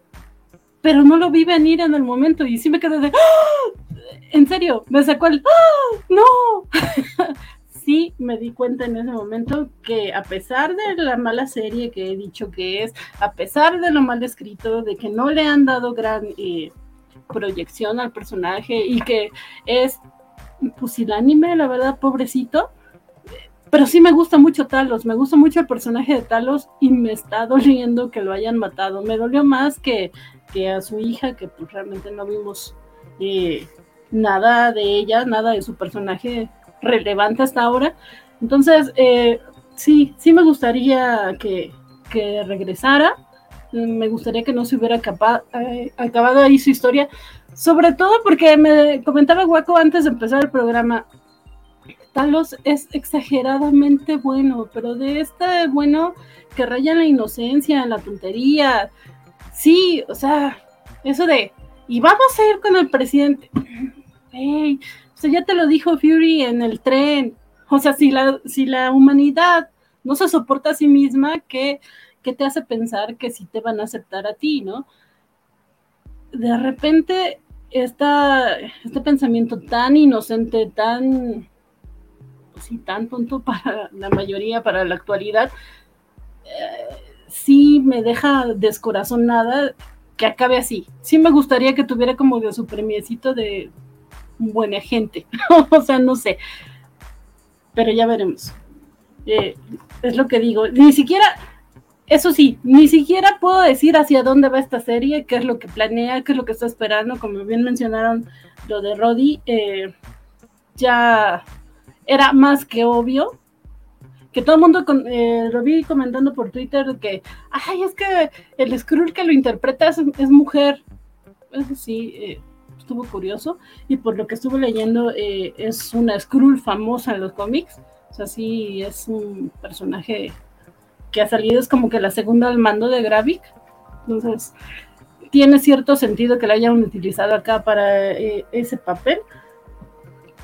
pero no lo vi venir en el momento y sí me quedé de, ¡Ah! en serio, me sacó el, ¡Ah! no. sí me di cuenta en ese momento que a pesar de la mala serie que he dicho que es, a pesar de lo mal escrito, de que no le han dado gran eh, proyección al personaje y que es pusilánime, la verdad, pobrecito, pero sí me gusta mucho Talos, me gusta mucho el personaje de Talos y me está doliendo que lo hayan matado. Me dolió más que que a su hija, que pues realmente no vimos eh, nada de ella, nada de su personaje relevante hasta ahora. Entonces, eh, sí, sí me gustaría que, regresara. Me gustaría que no se hubiera eh, acabado ahí su historia. Sobre todo porque me comentaba Guaco antes de empezar el programa. Talos es exageradamente bueno, pero de este bueno que raya en la inocencia, en la tontería, Sí, o sea, eso de, y vamos a ir con el presidente. Hey, o sea, ya te lo dijo Fury en el tren. O sea, si la, si la humanidad no se soporta a sí misma, ¿qué, ¿qué te hace pensar que sí te van a aceptar a ti, no? De repente, esta, este pensamiento tan inocente, tan, pues sí, tan tonto para la mayoría, para la actualidad, eh, sí me deja descorazonada que acabe así. Sí me gustaría que tuviera como de su premiecito de buena gente. o sea, no sé. Pero ya veremos. Eh, es lo que digo. Ni siquiera, eso sí, ni siquiera puedo decir hacia dónde va esta serie, qué es lo que planea, qué es lo que está esperando. Como bien mencionaron lo de Roddy, eh, ya era más que obvio que todo el mundo eh, lo vi comentando por Twitter que, ay, es que el Skrull que lo interpreta es, mujer. Eso sí, eh, estuvo curioso. Y por lo que estuve leyendo, eh, es una Skrull famosa en los cómics. O sea, sí, es un personaje que ha salido, es como que la segunda al mando de Gravik. Entonces, tiene cierto sentido que la hayan utilizado acá para ese papel.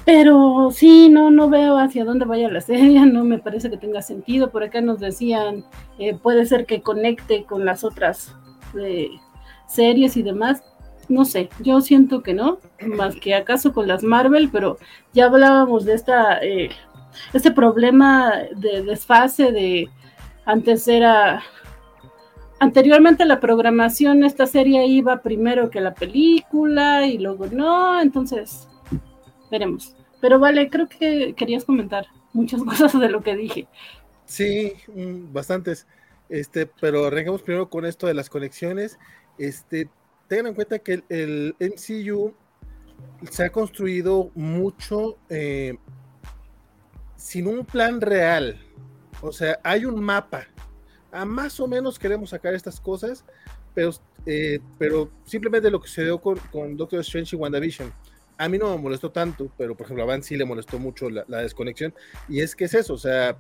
Pero sí, no, no veo hacia dónde vaya la serie, no me parece que tenga sentido. Por acá nos decían, eh, puede ser que conecte con las otras eh, series y demás. No sé, yo siento que no, más que acaso con las Marvel, pero ya hablábamos de esta, eh, este problema de desfase de antes era anteriormente la programación, esta serie iba primero que la película y luego no, entonces veremos. Pero vale, creo que querías comentar muchas cosas de lo que dije. Sí, mm, bastantes. Este, pero arrancamos primero con esto de las conexiones. Este, tengan en cuenta que el, MCU se ha construido mucho eh, sin un plan real. O sea, hay un mapa. A más o menos queremos sacar estas cosas, pero, eh, pero simplemente lo que sucedió con, con Doctor Strange y WandaVision a mí no me molestó tanto, pero por ejemplo a Van sí le molestó mucho la, desconexión. Y es que es eso, o sea,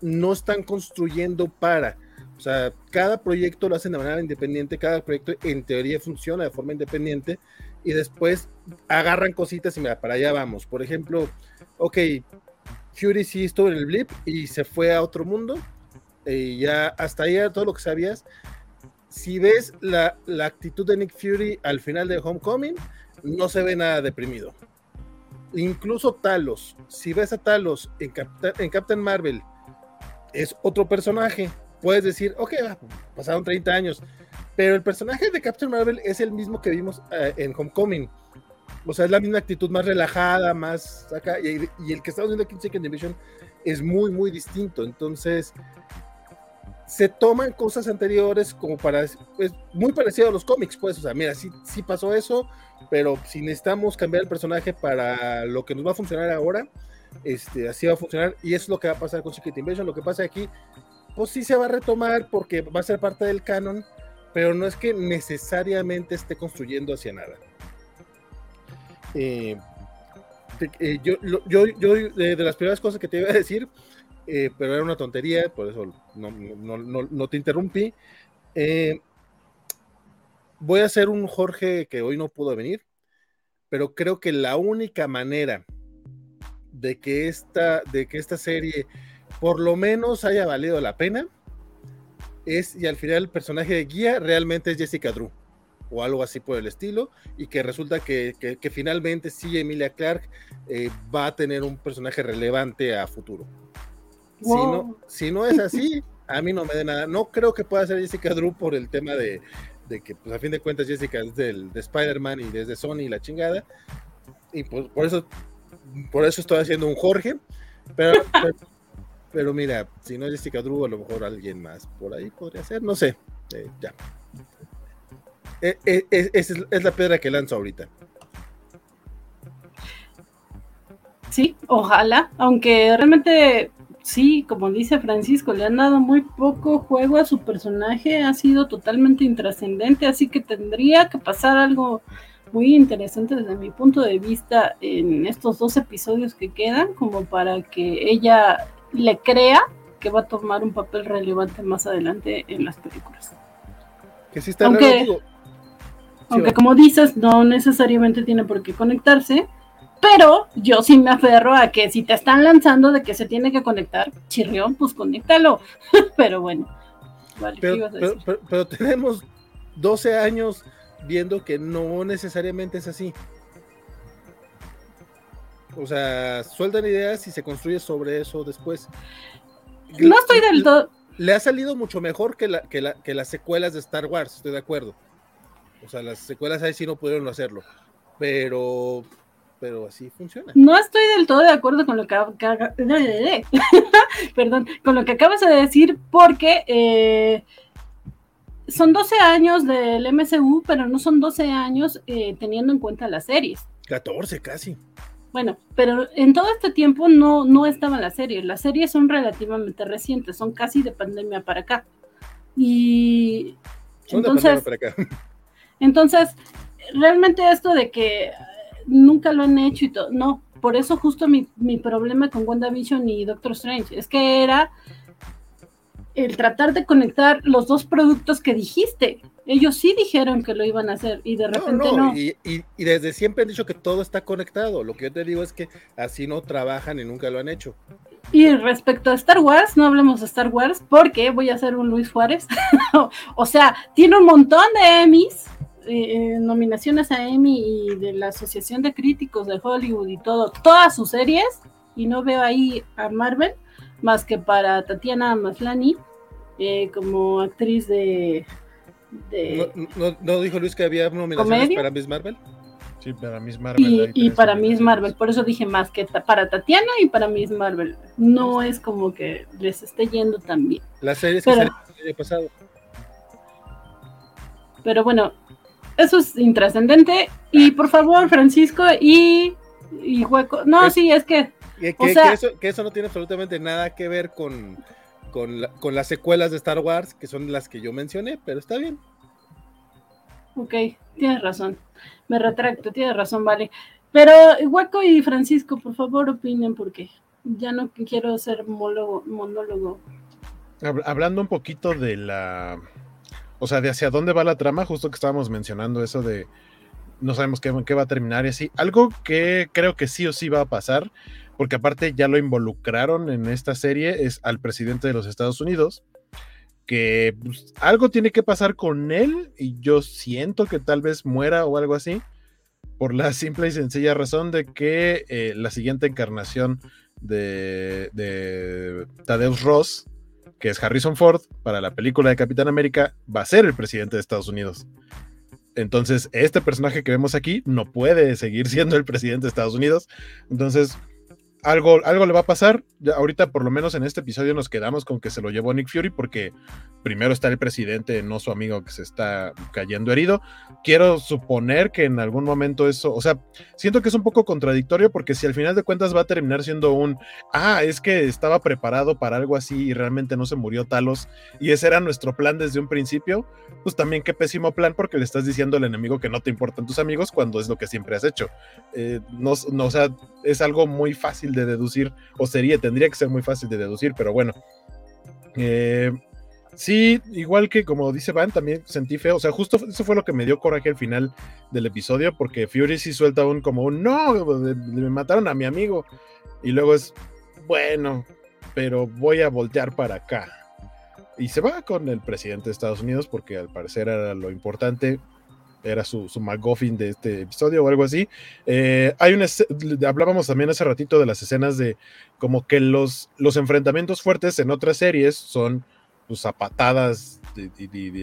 no están construyendo para. O sea, cada proyecto lo hacen de manera independiente, cada proyecto en teoría funciona de forma independiente y después agarran cositas y mira, para allá vamos. Por ejemplo, ok, Fury sí estuvo en el blip y se fue a otro mundo. Y ya hasta ahí todo lo que sabías. Si ves la, la actitud de Nick Fury al final de Homecoming, no se ve nada deprimido. Incluso Talos, si ves a Talos en, Captain Marvel, es otro personaje. Puedes decir, ok, pasaron 30 años, pero el personaje de Captain Marvel es el mismo que vimos eh, en Homecoming. O sea, es la misma actitud más relajada, más. Y, el que estamos viendo aquí en Second Division es muy, muy distinto. Entonces, se toman cosas anteriores como para. Es muy parecido a los cómics, pues. O sea, mira, sí, sí pasó eso, pero si necesitamos cambiar el personaje para lo que nos va a funcionar ahora, este, así va a funcionar. Y eso es lo que va a pasar con Secret Invasion. Lo que pasa aquí, pues sí se va a retomar porque va a ser parte del canon, pero no es que necesariamente esté construyendo hacia nada. Eh, eh, yo, yo, yo de, las primeras cosas que te iba a decir, eh, pero era una tontería, por eso no, no te interrumpí. voy a hacer un Jorge que hoy no pudo venir, pero creo que la única manera de que esta, de que esta serie por lo menos haya valido la pena es, y al final el personaje de guía realmente es Jessica Drew o algo así por el estilo, y que resulta que, finalmente sí Emilia Clark eh, va a tener un personaje relevante a futuro. Si, no, si no es así, a mí no me da nada. No creo que pueda ser Jessica Drew por el tema de, que, pues a fin de cuentas, Jessica es del, de Spider-Man y desde Sony y la chingada. Y pues por eso, por eso estoy haciendo un Jorge. Pero, pero, mira, si no es Jessica Drew, a lo mejor alguien más por ahí podría ser, no sé. Eh, ya. Eh, eh, es, es, la piedra que lanzo ahorita. Sí, ojalá, aunque realmente sí, como dice Francisco, le han dado muy poco juego a su personaje, ha sido totalmente intrascendente, así que tendría que pasar algo muy interesante desde mi punto de vista en estos dos episodios que quedan, como para que ella le crea que va a tomar un papel relevante más adelante en las películas. Que sí está Aunque, aunque como dices, no necesariamente tiene por qué conectarse, pero yo sí me aferro a que si te están lanzando de que se tiene que conectar, chirrión, pues conéctalo. pero bueno, vale, pero, pero, tenemos 12 años viendo que no necesariamente es así. O sea, sueltan ideas y se construye sobre eso después. No estoy del todo. Le ha salido mucho mejor que, la, que, la, que las secuelas de Star Wars, estoy de acuerdo. O sea, las secuelas ahí sí no pudieron hacerlo. Pero, pero así funciona. No estoy del todo de acuerdo con lo que, perdón, con lo que acabas de decir, porque eh, son 12 años del MCU, pero no son 12 años eh, teniendo en cuenta las series. 14 casi. Bueno, pero en todo este tiempo no, no estaban las series. Las series son relativamente recientes, son casi de pandemia para acá. Y entonces, para acá. Entonces, realmente esto de que nunca lo han hecho y todo, no, por eso justo mi, mi problema con WandaVision y Doctor Strange es que era el tratar de conectar los dos productos que dijiste. Ellos sí dijeron que lo iban a hacer y de repente no. Y, y, desde siempre han dicho que todo está conectado. Lo que yo te digo es que así no trabajan y nunca lo han hecho. Y respecto a Star Wars, no hablemos de Star Wars porque voy a hacer un Luis Juárez. o sea, tiene un montón de Emmys eh, nominaciones a Emmy y de la Asociación de Críticos de Hollywood y todo, todas sus series, y no veo ahí a Marvel, más que para Tatiana Maslany, eh, como actriz de... ¿No, dijo Luis que había nominaciones para Miss Marvel? Sí, para Miss Marvel. Y, y para Miss Marvel, por eso dije más que para Tatiana y para Miss Marvel. No es como que les esté yendo tan bien. Las series que el año pasado. Pero bueno, eso es intrascendente. Y por favor, Francisco y, y Hueco. No, sí, es que. Que, eso, no tiene absolutamente nada que ver con, con, las secuelas de Star Wars, que son las que yo mencioné, pero está bien. Ok, tienes razón. Me retracto, tienes razón, vale. Pero Hueco y Francisco, por favor, opinen, porque ya no quiero ser monólogo. Hablando un poquito de la o sea, de hacia dónde va la trama, justo que estábamos mencionando eso de no sabemos qué, va a terminar y así. Algo que creo que sí o sí va a pasar, porque aparte ya lo involucraron en esta serie, es al presidente de los Estados Unidos, que pues, algo tiene que pasar con él y yo siento que tal vez muera o algo así, por la simple y sencilla razón de que eh, la siguiente encarnación de, de Tadeusz Ross que es Harrison Ford, para la película de Capitán América, va a ser el presidente de Estados Unidos. Entonces, este personaje que vemos aquí no puede seguir siendo el presidente de Estados Unidos. Entonces, algo, algo le va a pasar. ahorita, por lo menos en este episodio, nos quedamos con que se lo llevó Nick Fury porque primero está el presidente, no su amigo que se está cayendo herido. Quiero suponer que en algún momento eso, o sea, siento que es un poco contradictorio porque si al final de cuentas va a terminar siendo un, ah, es que estaba preparado para algo así y realmente no se murió Talos y ese era nuestro plan desde un principio, pues también qué pésimo plan porque le estás diciendo al enemigo que no te importan tus amigos cuando es lo que siempre has hecho. Eh, no, no, o sea, es algo muy fácil de deducir, o sería, tendría que ser muy fácil de deducir, pero bueno. Eh, Sí, igual que como dice Van, también sentí feo. O sea, justo eso fue lo que me dio coraje al final del episodio, porque Fury sí suelta un como un no, me mataron a mi amigo. Y luego es, bueno, pero voy a voltear para acá. Y se va con el presidente de Estados Unidos, porque al parecer era lo importante, era su, su McGuffin de este episodio o algo así. Eh, hay una, hablábamos también hace ratito de las escenas de como que los, los enfrentamientos fuertes en otras series son pues, a patadas,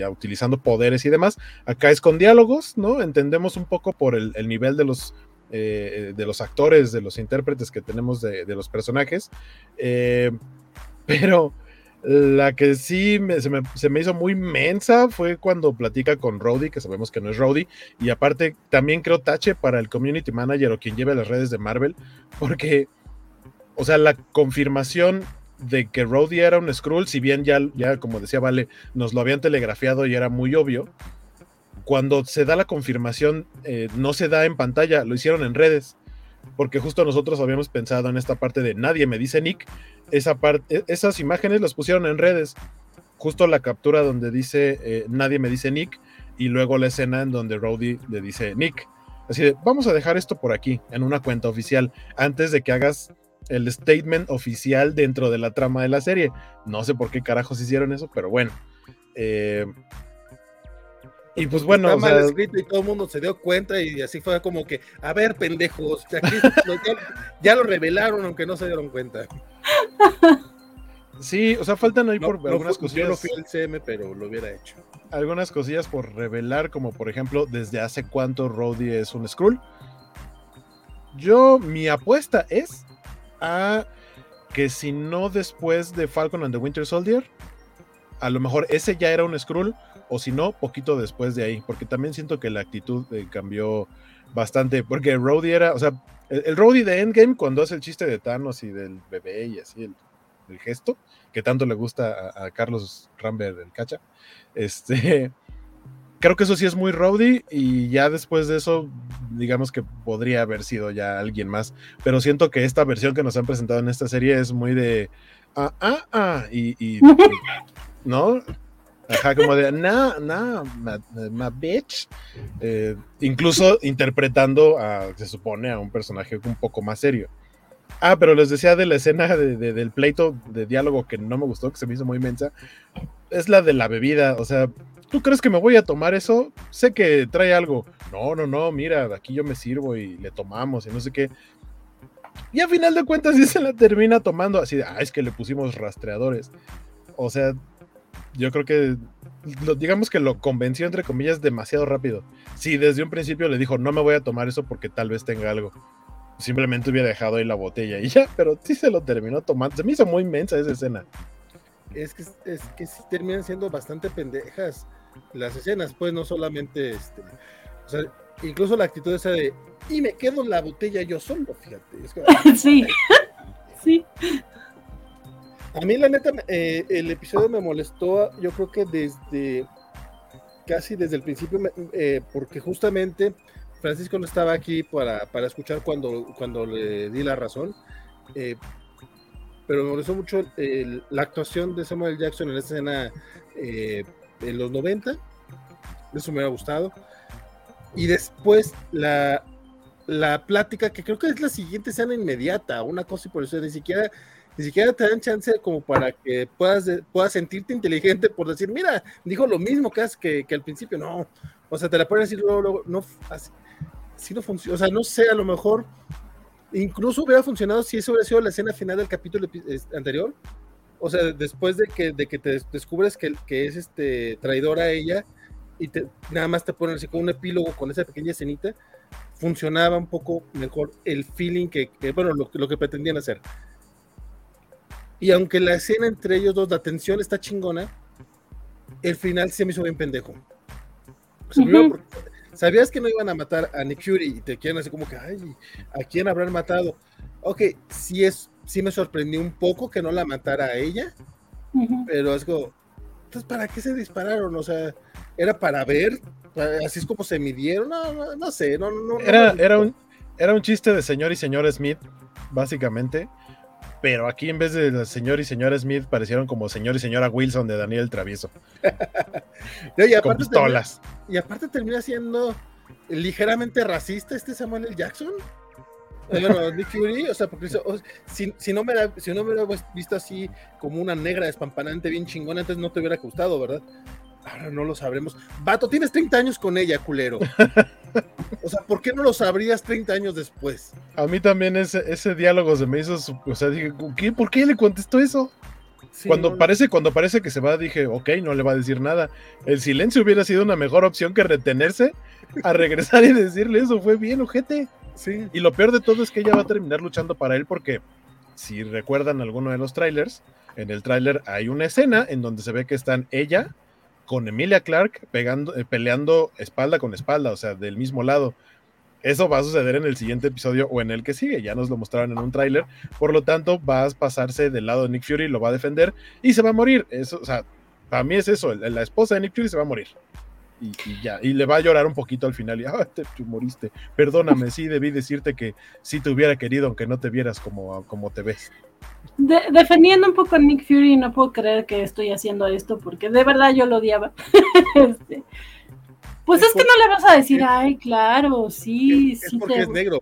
utilizando poderes y demás. Acá es con diálogos, ¿no? Entendemos un poco por el, nivel de los, eh, de los actores, de los intérpretes que tenemos de, los personajes. Eh, pero la que sí se, me, hizo muy mensa fue cuando platica con Rowdy, que sabemos que no es Rowdy, y aparte también creo tache para el community manager o quien lleve las redes de Marvel, porque, o sea, la confirmación de que Rhodey era un Skrull, si bien ya, ya, como decía Vale, nos lo habían telegrafiado y era muy obvio, cuando se da la confirmación, eh, no se da en pantalla, lo hicieron en redes, porque justo nosotros habíamos pensado en esta parte de nadie me dice Nick, esa parte, esas imágenes las pusieron en redes, justo la captura donde dice eh, nadie me dice Nick, y luego la escena en donde Rhodey le dice Nick. Así de, vamos a dejar esto por aquí, en una cuenta oficial, antes de que hagas el statement oficial dentro de la trama de la serie. No sé por qué carajos hicieron eso, pero bueno. Eh, y pues bueno. Está mal escrito y todo el mundo se dio cuenta y así fue como que, a ver, pendejos, ya, lo revelaron aunque no se dieron cuenta. Sí, o sea, faltan ahí por algunas cosillas. Yo lo fui el CM, pero lo hubiera hecho. Algunas cosillas por revelar, como por ejemplo, desde hace cuánto Rhodey es un Skrull. Yo, mi apuesta es a que si no después de Falcon and the Winter Soldier, a lo mejor ese ya era un Skrull, o si no, poquito después de ahí, porque también siento que la actitud eh, cambió bastante, porque Rhodey era, o sea, el, el, de Endgame cuando hace el chiste de Thanos y del bebé y así, el, gesto, que tanto le gusta a, a Carlos Rambert, el cacha, este creo que eso sí es muy rowdy y ya después de eso, digamos que podría haber sido ya alguien más, pero siento que esta versión que nos han presentado en esta serie es muy de, ah, ah, ah, y, ¿no? Ajá, como de, no, no, my, bitch. Eh, incluso interpretando a, se supone, a un personaje un poco más serio. Ah, pero les decía de la escena del pleito de diálogo que no me gustó, que se me hizo muy inmensa. Es la de la bebida, o sea, ¿tú crees que me voy a tomar eso? Sé que trae algo. No, no, no, mira, aquí yo me sirvo y le tomamos y no sé qué. Y a final de cuentas sí se la termina tomando así de, ah, es que le pusimos rastreadores. O sea, yo creo que, digamos que lo convenció entre comillas demasiado rápido. Si desde un principio le dijo, no me voy a tomar eso porque tal vez tenga algo. Simplemente hubiera dejado ahí la botella y ya, pero sí se lo terminó tomando. Se me hizo muy inmensa esa escena. Es que, es que sí terminan siendo bastante pendejas las escenas, pues no solamente este, o sea, incluso la actitud esa de y me quedo la botella yo solo, fíjate. sí, sí. A mí la neta, eh, el episodio me molestó, yo creo que desde casi desde el principio, eh, porque justamente Francisco no estaba aquí para, para escuchar cuando, cuando le di la razón. Eh, pero me molestó mucho la actuación de Samuel Jackson en esa escena en los 90. Eso me ha gustado. Y después la, la plática, que creo que es la siguiente escena inmediata, una cosa y por eso ni siquiera, ni siquiera te dan chance como para que puedas, puedas sentirte inteligente por decir, mira, dijo lo mismo que, que, que al principio, no. O sea, te la pueden decir luego, luego no, así, no funciona. O sea, no sé, a lo mejor incluso hubiera funcionado si eso hubiera sido la escena final del capítulo anterior, o sea, después de que, de que te descubres que, que es este traidor a ella y te, nada más te ponen así con un epílogo con esa pequeña escenita, funcionaba un poco mejor el feeling que, bueno, lo, lo, que pretendían hacer. Y aunque la escena entre ellos dos, la tensión está chingona, el final se me hizo bien pendejo. Sabías que no iban a matar a Nick Fury y te quieren así como que, ay, ¿a quién habrán matado? Ok, sí, es, sí me sorprendió un poco que no la matara a ella, pero es como, entonces, ¿para qué se dispararon? O sea, ¿era para ver? ¿Así es como se midieron? No, no, sé, no, no, era, era, un, era un chiste de señor y señor Smith, básicamente pero aquí en vez de señor y señora Smith parecieron como señor y señora Wilson de Daniel Travieso. y, aparte con pistolas. Termina, y aparte termina siendo ligeramente racista este Samuel L. Jackson. Bueno, Nick Fury, o sea, porque si, si, no me si no me hubiera visto así como una negra despampanante bien chingona, antes no te hubiera gustado, ¿verdad? Ahora no lo sabremos. Vato, tienes 30 años con ella, culero. O sea, ¿por qué no lo sabrías 30 años después? A mí también ese, ese diálogo se me hizo. O sea, dije, ¿qué? ¿por qué le contestó eso? cuando, parece, cuando parece que se va, dije, ok, no le va a decir nada. El silencio hubiera sido una mejor opción que retenerse a regresar y decirle eso. Fue bien, ojete. Sí. Y lo peor de todo es que ella va a terminar luchando para él porque, si recuerdan alguno de los trailers, en el tráiler hay una escena en donde se ve que están ella, con Emilia Clark pegando, eh, peleando espalda con espalda, o sea, del mismo lado. Eso va a suceder en el siguiente episodio o en el que sigue. Ya nos lo mostraron en un tráiler. Por lo tanto, va a pasarse del lado de Nick Fury, lo va a defender y se va a morir. Eso, o sea, para mí es eso. La esposa de Nick Fury se va a morir. Y, ya, y le va a llorar un poquito al final. Y, ah, te, moriste. Perdóname, sí, debí decirte que sí te hubiera querido, aunque no te vieras como, como te ves defendiendo un poco a Nick Fury, no puedo creer que estoy haciendo esto porque de verdad yo lo odiaba. este, pues es que no le vas a decir, ay, claro, sí, es, sí. porque es negro.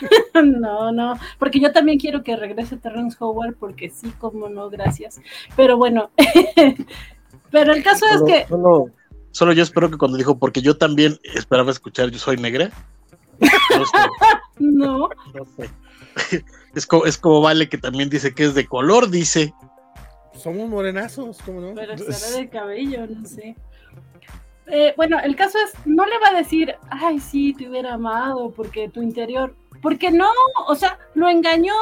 no, no, porque yo también quiero que regrese Terrence Howard porque sí, como no, gracias. Pero bueno, pero el caso es que... Solo, solo yo espero que cuando dijo, porque yo también esperaba escuchar, yo soy negra. No, no sé. Es como, Vale que también dice que es de color, dice. Somos morenazos, ¿cómo no? Pero será de cabello, no sé. Eh, bueno, el caso es, no le va a decir, ay, sí, te hubiera amado, porque tu interior, porque no, o sea, lo engañó,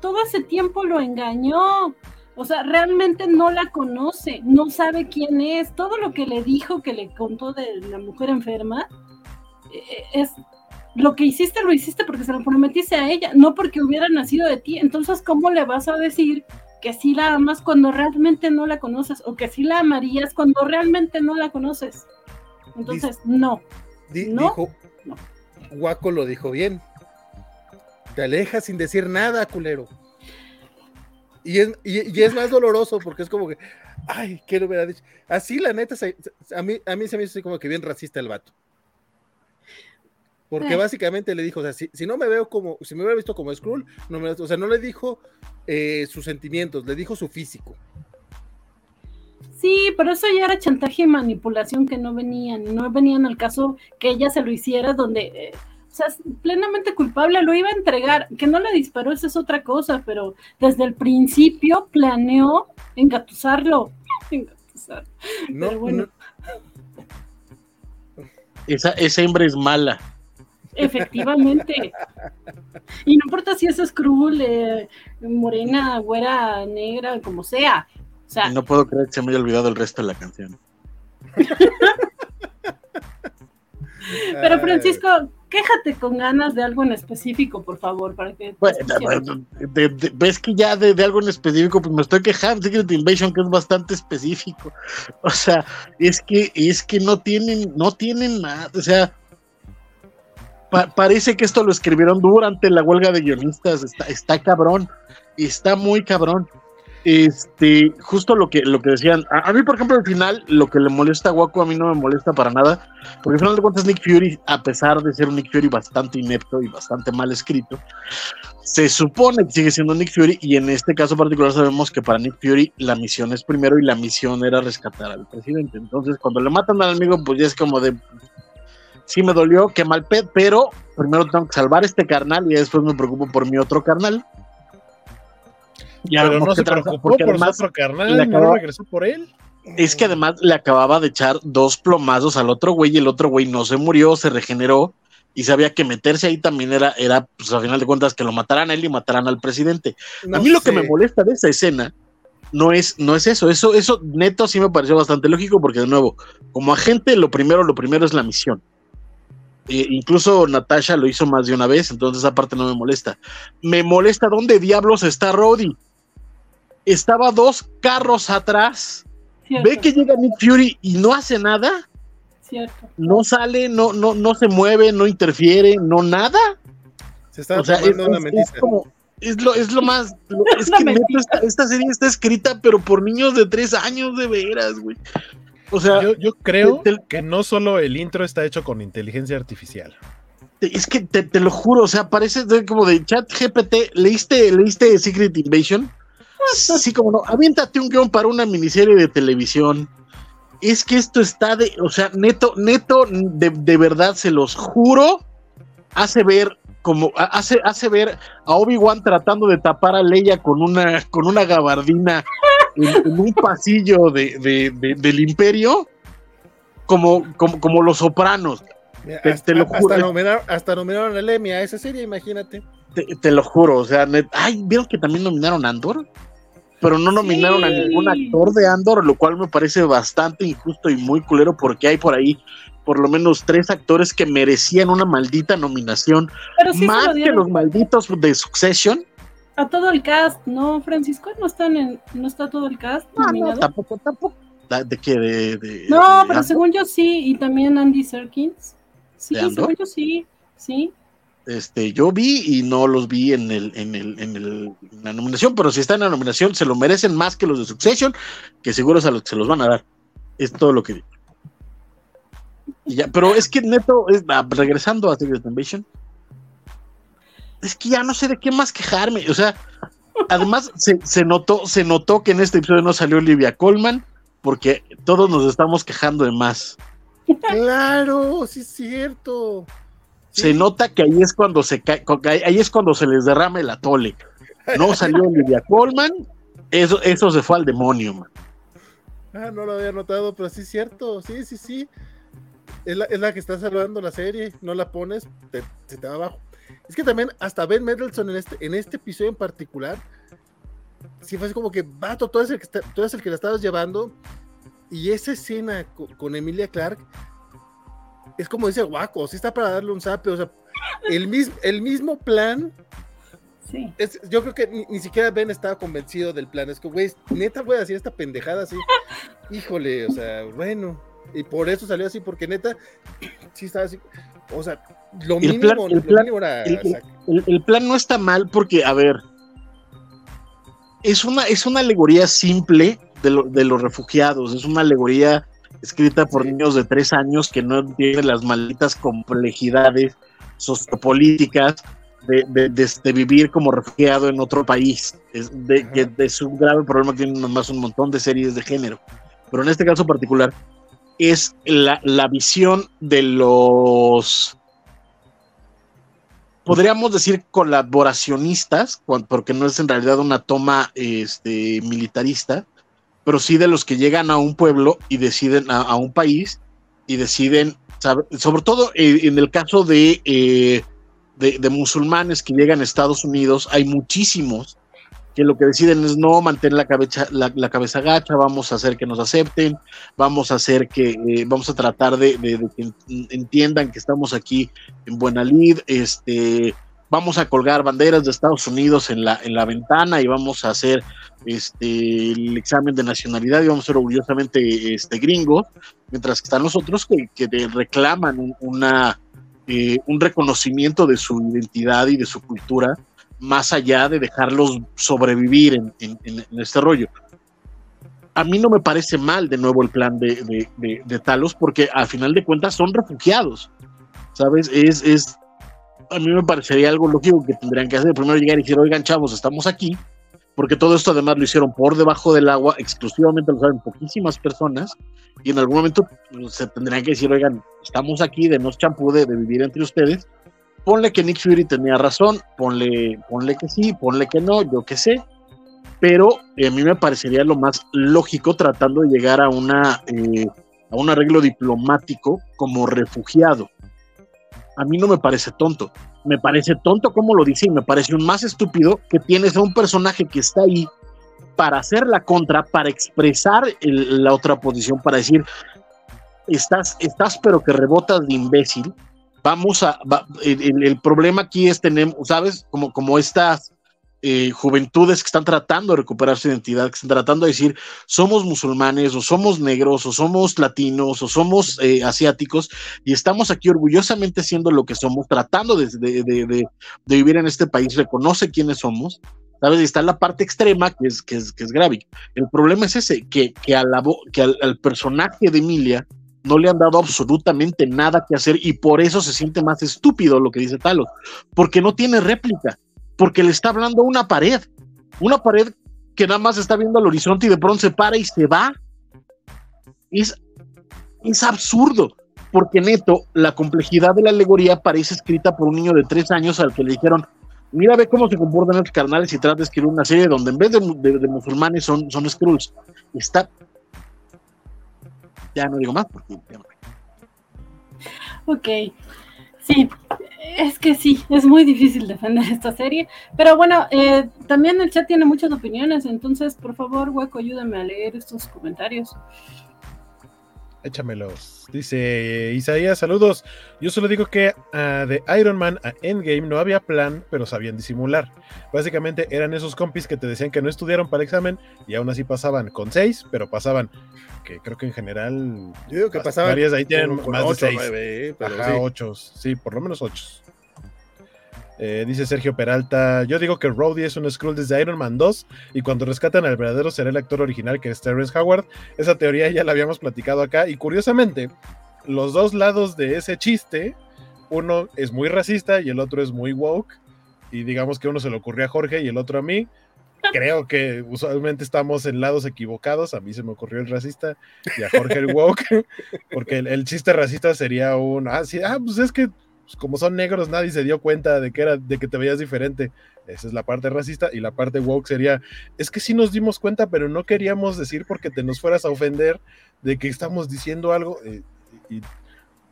todo ese tiempo lo engañó, o sea, realmente no la conoce, no sabe quién es, todo lo que le dijo, que le contó de la mujer enferma, eh, es lo que hiciste lo hiciste porque se lo prometiste a ella, no porque hubiera nacido de ti. Entonces, ¿cómo le vas a decir que sí la amas cuando realmente no la conoces o que sí la amarías cuando realmente no la conoces? Entonces, no. Dijo, Guaco lo dijo bien. Te alejas sin decir nada, culero. Y es, y, es más doloroso porque es como que, ay, quiero ver a dicho. Así, la neta, a, mí, a mí se me hizo como que bien racista el vato. Porque básicamente le dijo, o sea, si, no me veo como, si me hubiera visto como Skrull, no me, o sea, no le dijo eh, sus sentimientos, le dijo su físico. Sí, pero eso ya era chantaje y manipulación que no venían, no venían al caso que ella se lo hiciera donde, eh, o sea, plenamente culpable, lo iba a entregar, que no le disparó, eso es otra cosa, pero desde el principio planeó engatusarlo. Engatusar. No, bueno. Esa, esa hembra es mala. Efectivamente. Y no importa si es cruel, eh, morena, güera, negra, como sea. O sea, no puedo creer que se me haya olvidado el resto de la canción. Pero Francisco, quéjate con ganas de algo en específico, por favor, para que... ves que ya de, algo en específico, pues me estoy quejando, Secret Invasion, que es bastante específico. O sea, es que, es que no tienen, no tienen nada, o sea, parece que esto lo escribieron durante la huelga de guionistas. Está, está cabrón. Está muy cabrón. Este, justo lo que, lo que decían. A, mí, por ejemplo, al final, lo que le molesta a Waco a mí no me molesta para nada. Porque al final de cuentas, Nick Fury, a pesar de ser un Nick Fury bastante inepto y bastante mal escrito, se supone que sigue siendo Nick Fury. Y en este caso particular, sabemos que para Nick Fury la misión es primero y la misión era rescatar al presidente. Entonces, cuando le matan al amigo, pues ya es como de sí me dolió, qué mal pet, pero primero tengo que salvar este carnal y después me preocupo por mi otro carnal. Ya pero no se preocupó por su otro carnal, no regresó por él. es que además le acababa de echar dos plomazos al otro güey y el otro güey no se murió, se regeneró y sabía que meterse ahí también era, era pues a final de cuentas, que lo mataran a él y mataran al presidente. a mí lo que me molesta de esa escena no es, no es eso, eso, eso neto sí me pareció bastante lógico porque de nuevo, como agente lo primero, lo primero es la misión. E incluso Natasha lo hizo más de una vez, entonces esa parte no me molesta. Me molesta dónde diablos está Roddy. Estaba dos carros atrás. Ve que llega Nick Fury y no hace nada. No sale, no, no, no se mueve, no interfiere, no nada. Se está o sea, es, una es, como, es, lo, es lo más. es, que esta, serie está escrita, pero por niños de tres años, de veras, güey. O sea, yo, creo que no solo el intro está hecho con inteligencia artificial. Es que te, lo juro, o sea, parece como de chat GPT. ¿Leíste, ¿Leíste Secret Invasion? Sí, como no. Aviéntate un guion para una miniserie de televisión es que esto está de, o sea, neto, neto, de, verdad, se los juro, hace ver como hace, hace ver a Obi-Wan tratando de tapar a Leia con una, con una gabardina en, un pasillo de, del imperio, como, como, como los sopranos. te, lo juro. Hasta, nominaron, a Lemmy a esa serie, imagínate. Te, lo juro, o sea, ay, ¿vieron que también nominaron a Andor? pero no nominaron a ningún actor de Andor, lo cual me parece bastante injusto y muy culero porque hay por ahí por lo menos tres actores que merecían una maldita nominación, más que los malditos de Succession. A todo el cast, ¿no, Francisco? ¿No, están en, no está todo el cast nominado? No, tampoco, tampoco. ¿De qué? De, no, pero según yo sí, y también Andy Serkins. Sí, según yo sí, sí. Este, yo vi y no los vi en el, en el, en el, la nominación, pero si está en la nominación, se lo merecen más que los de Succession, que seguro a los que se los van a dar. Es todo lo que digo. ya, pero es que neto, ah, regresando a Secret Invasion, es que ya no sé de qué más quejarme. O sea, además se, se, notó, se notó que en este episodio no salió Olivia Colman, porque todos nos estamos quejando de más. Claro, sí es cierto. Se nota que ahí es cuando se cae, ahí es cuando se les derrama el atole. No salió Olivia Colman, eso, eso se fue al demonio, man. Ah, no lo había notado, pero sí es cierto, sí, sí, sí. Es la, que está salvando la serie, no la pones, se te va abajo. Es que también hasta Ben Mendelsohn en este, en este episodio en particular, sí fue así como que, vato, tú eres el que, tú eres el que la estabas llevando. Y esa escena con Emilia Clark es como dice Guaco, si está para darle un zape, o sea, el mismo, el mismo plan. Sí. yo creo que ni, siquiera Ben estaba convencido del plan. Es que, güey, neta voy a decir esta pendejada así. Híjole, o sea, bueno. Y por eso salió así, porque neta, sí estaba así. O sea, lo mínimo, el plan, era. El, plan no está mal porque, a ver, es una, es una alegoría simple de, de los refugiados, es una alegoría escrita por niños de tres años que no entienden las malditas complejidades sociopolíticas de, de, vivir como refugiado en otro país. Es, de, que es un grave problema que tienen más un montón de series de género. Pero en este caso particular, es la, la visión de los podríamos decir colaboracionistas, porque no es en realidad una toma este, militarista, pero sí de los que llegan a un pueblo y deciden, a, un país y deciden, sobre todo eh, en el caso eh, de, de, musulmanes que llegan a Estados Unidos, hay muchísimos que lo que deciden es no mantener la cabeza, la, cabeza gacha, vamos a hacer que nos acepten, vamos a hacer que, eh, vamos a tratar de, de, que entiendan que estamos aquí en buena lid, este, vamos a colgar banderas de Estados Unidos en la, en la ventana y vamos a hacer este, el examen de nacionalidad y vamos a ser orgullosamente este, gringos, mientras que están los otros que, que reclaman una, eh, un reconocimiento de su identidad y de su cultura, más allá de dejarlos sobrevivir en, en, este rollo. A mí no me parece mal de nuevo el plan de, de, de, Talos, porque al final de cuentas son refugiados, ¿sabes? Es, es, a mí me parecería algo lógico que tendrían que hacer. Primero llegar y decir, oigan, chavos, estamos aquí, porque todo esto además lo hicieron por debajo del agua, exclusivamente lo saben poquísimas personas, y en algún momento pues, se tendrían que decir, oigan, estamos aquí, de nos champú de, vivir entre ustedes, ponle que Nick Fury tenía razón, ponle, ponle que sí, ponle que no, yo qué sé, pero eh, a mí me parecería lo más lógico tratando de llegar a, una, eh, a un arreglo diplomático como refugiado. A mí no me parece tonto. Me parece tonto como lo dice y me parece un más estúpido que tienes a un personaje que está ahí para hacer la contra, para expresar la otra posición, para decir, estás, estás pero que rebotas de imbécil. Vamos a, el, problema aquí es tener, ¿sabes? Como, como estas eh, juventudes que están tratando de recuperar su identidad, que están tratando de decir, somos musulmanes, o somos negros, o somos latinos, o somos eh, asiáticos, y estamos aquí orgullosamente siendo lo que somos, tratando de, de, vivir en este país, reconoce quiénes somos, ¿sabes? Y está la parte extrema que es, que es, que es grave. El problema es ese, que, que, a la, que al, personaje de Emilia no le han dado absolutamente nada que hacer y por eso se siente más estúpido lo que dice Talos, porque no tiene réplica porque le está hablando a una pared, una pared que nada más está viendo al horizonte y de pronto se para y se va. Es, es absurdo, porque neto, la complejidad de la alegoría parece escrita por un niño de tres años al que le dijeron, mira, ve cómo se comportan los carnales y trata de escribir una serie donde en vez de, musulmanes son, son Skrulls. Está... Ya no digo más porque... Ok, sí, es que sí, es muy difícil defender esta serie. Pero bueno, eh, también el chat tiene muchas opiniones, entonces por favor, Hueco, ayúdame a leer estos comentarios. Échamelos. Dice Isaías, saludos. Yo solo digo que ah, de Iron Man a Endgame no había plan, pero sabían disimular. Básicamente eran esos compis que te decían que no estudiaron para el examen y aún así pasaban con seis, pero pasaban, que creo que en general. Yo digo que pasaban. Varias ahí tienen más de seis. Eh, ocho. Sí, por lo menos ocho. Eh, dice Sergio Peralta, yo digo que Rhodey es un Skrull desde Iron Man 2 y cuando rescatan al verdadero será el actor original que es Terrence Howard. Esa teoría ya la habíamos platicado acá y curiosamente los dos lados de ese chiste, uno es muy racista y el otro es muy woke y digamos que uno se le ocurrió a Jorge y el otro a mí. Creo que usualmente estamos en lados equivocados. A mí se me ocurrió el racista y a Jorge el woke, porque el, chiste racista sería un, ah, sí, ah, pues es que pues, como son negros, nadie se dio cuenta de que era, de que te veías diferente. Esa es la parte racista. Y la parte woke sería, es que sí nos dimos cuenta, pero no queríamos decir porque te nos fueras a ofender de que estamos diciendo algo. Eh,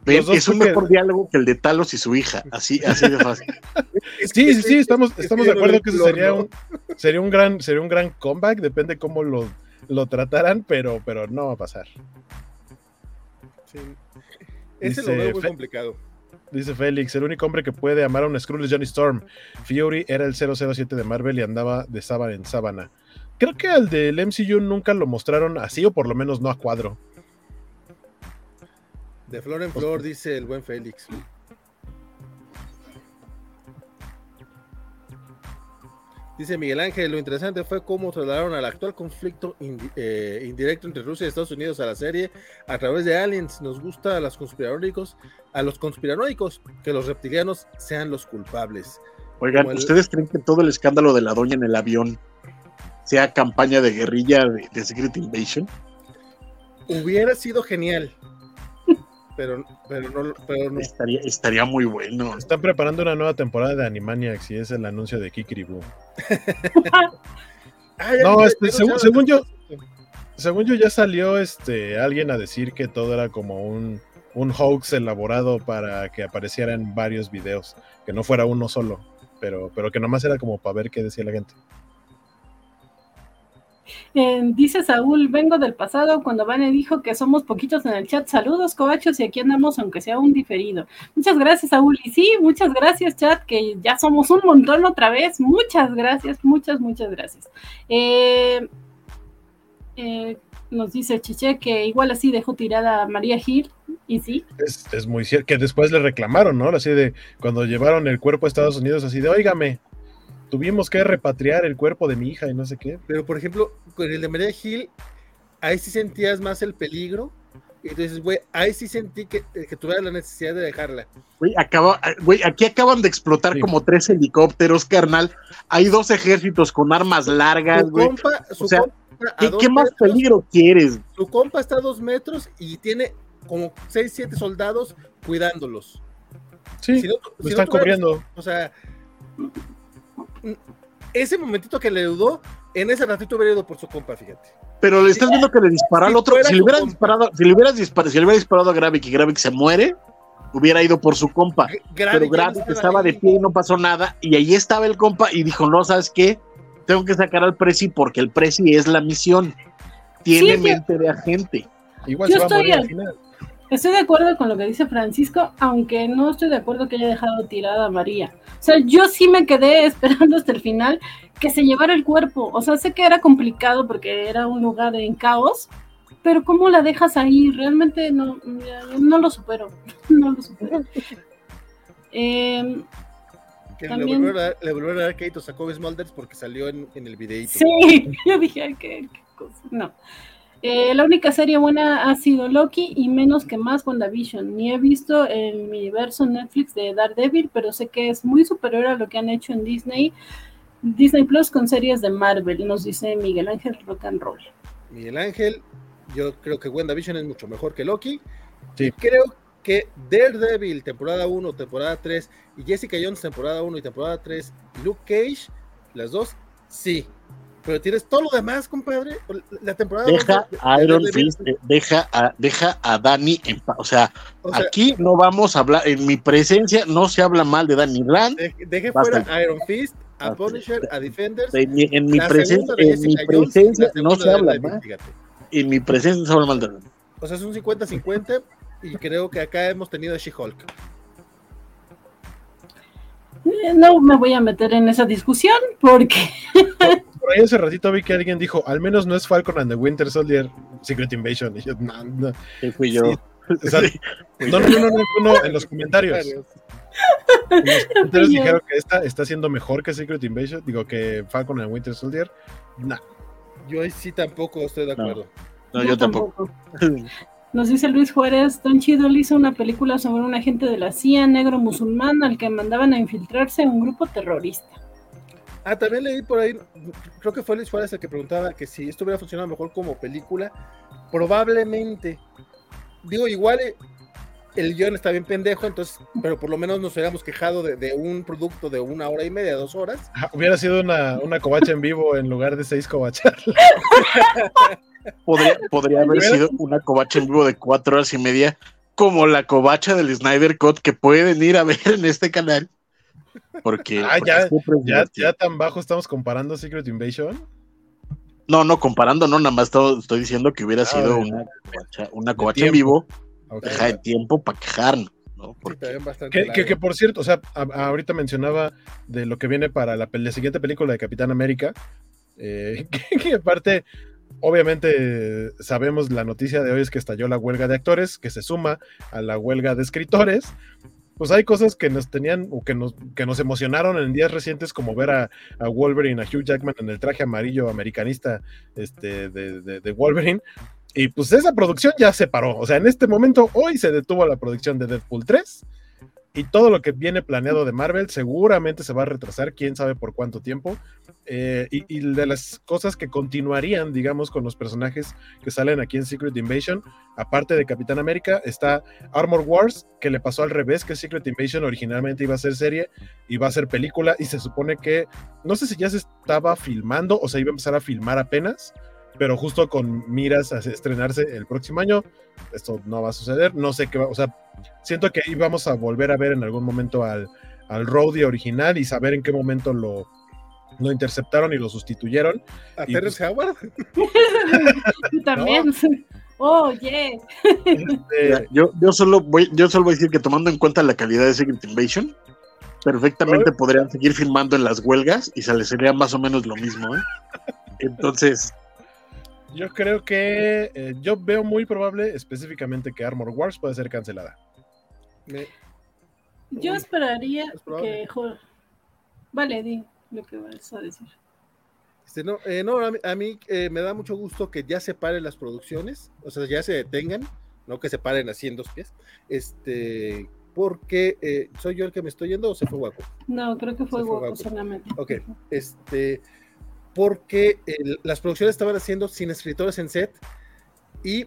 es un mejor diálogo que el de Talos y su hija, así, así de fácil. sí, sí, sí, estamos, estamos de acuerdo que eso sería un, sería un gran, sería un gran comeback, depende cómo lo, lo trataran, pero, pero no va a pasar. Sí. Ese lo veo muy complicado. Dice Félix, el único hombre que puede amar a un Skrull es Johnny Storm. Fury era el 007 de Marvel y andaba de sábana en sábana. Creo que al del MCU nunca lo mostraron así, o por lo menos no a cuadro. De flor en flor, dice el buen Félix. Dice Miguel Ángel, lo interesante fue cómo trasladaron al actual conflicto eh, indirecto entre Rusia y Estados Unidos a la serie a través de aliens. Nos gusta a los conspiranoicos, a los conspiranoicos que los reptilianos sean los culpables. Oigan, ¿ustedes creen que todo el escándalo de la doña en el avión sea campaña de guerrilla de Secret Invasion? Hubiera sido genial pero, pero no, Estaría, estaría muy bueno. Están preparando una nueva temporada de Animaniacs y es el anuncio de Kikiribu. no, este, según, yo, según yo ya salió este alguien a decir que todo era como un, un hoax elaborado para que apareciera en varios videos, que no fuera uno solo, pero, pero que nomás era como para ver qué decía la gente. Dice Saúl, vengo del pasado cuando Vane dijo que somos poquitos en el chat. Saludos, cobachos, y aquí andamos, aunque sea un diferido. Muchas gracias, Saúl. Y sí, muchas gracias, chat, que ya somos un montón otra vez. Muchas gracias, muchas, muchas gracias. Eh, eh, nos dice Chiche que igual así dejó tirada a María Gil. Y sí. Es, es muy cierto, que después le reclamaron, ¿no? Así de cuando llevaron el cuerpo a Estados Unidos, así de, óigame, tuvimos que repatriar el cuerpo de mi hija y no sé qué. Pero, por ejemplo, con el de María Gil, ahí sí sentías más el peligro. Y entonces, güey, ahí sí sentí que, eh, que tuviera la necesidad de dejarla. Güey, acaba, güey, aquí acaban de explotar como tres helicópteros, carnal. Hay dos ejércitos con armas largas, güey. o sea, ¿qué, más peligro quieres? Su compa está a dos metros y tiene como seis, siete soldados cuidándolos. Sí, están cubriendo. O sea, ese momentito que le dudó En ese ratito hubiera ido por su compa, fíjate. Pero le estás viendo que le disparó al otro. Si le, hubieras disparado, si le hubieras disparado, si le hubiera disparado a Gravik y Gravik se muere, hubiera ido por su compa. pero Gravik estaba, de pie y no pasó nada. Y ahí estaba el compa y dijo: No, ¿sabes qué? Tengo que sacar al Prezi porque el Prezi es la misión. Tiene mente de agente. Igual se va a morir al final. Estoy de acuerdo con lo que dice Francisco, aunque no estoy de acuerdo que haya dejado tirada a María. O sea, yo sí me quedé esperando hasta el final que se llevara el cuerpo. O sea, sé que era complicado porque era un lugar en caos, pero ¿cómo la dejas ahí? Realmente no, no lo supero. No lo supero. Eh, que le, volvieron a, le volvieron a dar créditos a Kobe Smulders porque salió en, el videito. Sí, yo dije, ¿qué, qué cosa? No. Eh, la única serie buena ha sido Loki y menos que más WandaVision. Ni he visto el universo Netflix de Daredevil, pero sé que es muy superior a lo que han hecho en Disney. Disney Plus con series de Marvel, nos dice Miguel Ángel Rock and Roll. Miguel Ángel, yo creo que WandaVision es mucho mejor que Loki. Sí. Creo que Daredevil, temporada 1, temporada 3, y Jessica Jones, temporada 1 y temporada 3, Luke Cage, las dos, sí, pero tienes todo lo demás, compadre. La temporada. Deja a Iron Fist, eh, deja a, deja a Dani en paz. O sea, aquí no vamos a hablar, en mi presencia no se habla mal de Danny Rand. Deje, fuera a Iron Fist, a Punisher, a Defenders. En mi, en mi presencia, en mi presencia no se habla mal. En mi presencia no se habla mal de Dani. O sea, es un 50-50 y creo que acá hemos tenido a She-Hulk. Eh, no me voy a meter en esa discusión porque por ahí hace ratito vi que alguien dijo, al menos no es Falcon and the Winter Soldier Secret Invasion. Y yo, no, no. fui yo. no, no, no, no, no, en los comentarios. En los comentarios dijeron que esta está siendo mejor que Secret Invasion, digo que Falcon and Winter Soldier. No. Yo ahí sí tampoco estoy de acuerdo. No, yo, tampoco. Nos dice Luis Juárez, Don Chido hizo una película sobre un agente de la CIA negro musulmán al que mandaban a infiltrarse en un grupo terrorista. Ah, también leí por ahí, creo que fue Luis Juárez el que preguntaba que si esto hubiera funcionado mejor como película. Probablemente. Digo, igual eh, el guion está bien pendejo, entonces, pero por lo menos nos hubiéramos quejado de, un producto de una hora y media, dos horas. hubiera sido una, una covacha en vivo en lugar de seis covachas. podría, podría haber sido una covacha en vivo de cuatro horas y media, como la covacha del Snyder Cut que pueden ir a ver en este canal. Porque, ah, ya, ya, ya, tan bajo estamos comparando Secret Invasion. No, no, comparando, no, nada más estoy, diciendo que hubiera ah, sido una, una covacha en vivo, deja de tiempo para quejarnos. ¿no? que, por cierto, o sea, ahorita mencionaba de lo que viene para la, siguiente película de Capitán América, eh, que, aparte, obviamente sabemos la noticia de hoy es que estalló la huelga de actores, que se suma a la huelga de escritores, pues hay cosas que nos tenían o que nos, que nos emocionaron en días recientes, como ver a, Wolverine, a Hugh Jackman en el traje amarillo americanista este, de, de, Wolverine. Y pues esa producción ya se paró. O sea, en este momento, hoy se detuvo la producción de Deadpool 3 y todo lo que viene planeado de Marvel seguramente se va a retrasar, quién sabe por cuánto tiempo. Eh, y, de las cosas que continuarían, digamos, con los personajes que salen aquí en Secret Invasion, aparte de Capitán América, está Armor Wars, que le pasó al revés, que Secret Invasion originalmente iba a ser serie va a ser película, y se supone que, no sé si ya se estaba filmando o se iba a empezar a filmar apenas, pero justo con miras a estrenarse el próximo año, esto no va a suceder, no sé qué va, o sea, siento que íbamos a volver a ver en algún momento al, al Rowdy original y saber en qué momento lo, lo interceptaron y lo sustituyeron. ¿A Terrence pues Howard? También. Oh, yes. Este, yo, yo, solo voy, yo solo voy a decir que tomando en cuenta la calidad de Secret Invasion, perfectamente podrían seguir filmando en las huelgas y se les sería más o menos lo mismo. ¿eh? Entonces, yo creo que eh, yo veo muy probable específicamente que Armor Wars pueda ser cancelada. Yo esperaría que... Vale, di lo que vas a decir. Este, no, eh, no, a mí, eh, me da mucho gusto que ya se paren las producciones, o sea, ya se detengan, no que se paren así en dos pies, este, porque soy yo el que me estoy yendo o se fue Guaco. No, creo que fue, Guaco, solamente. Ok, este, porque las producciones estaban haciendo sin escritores en set y,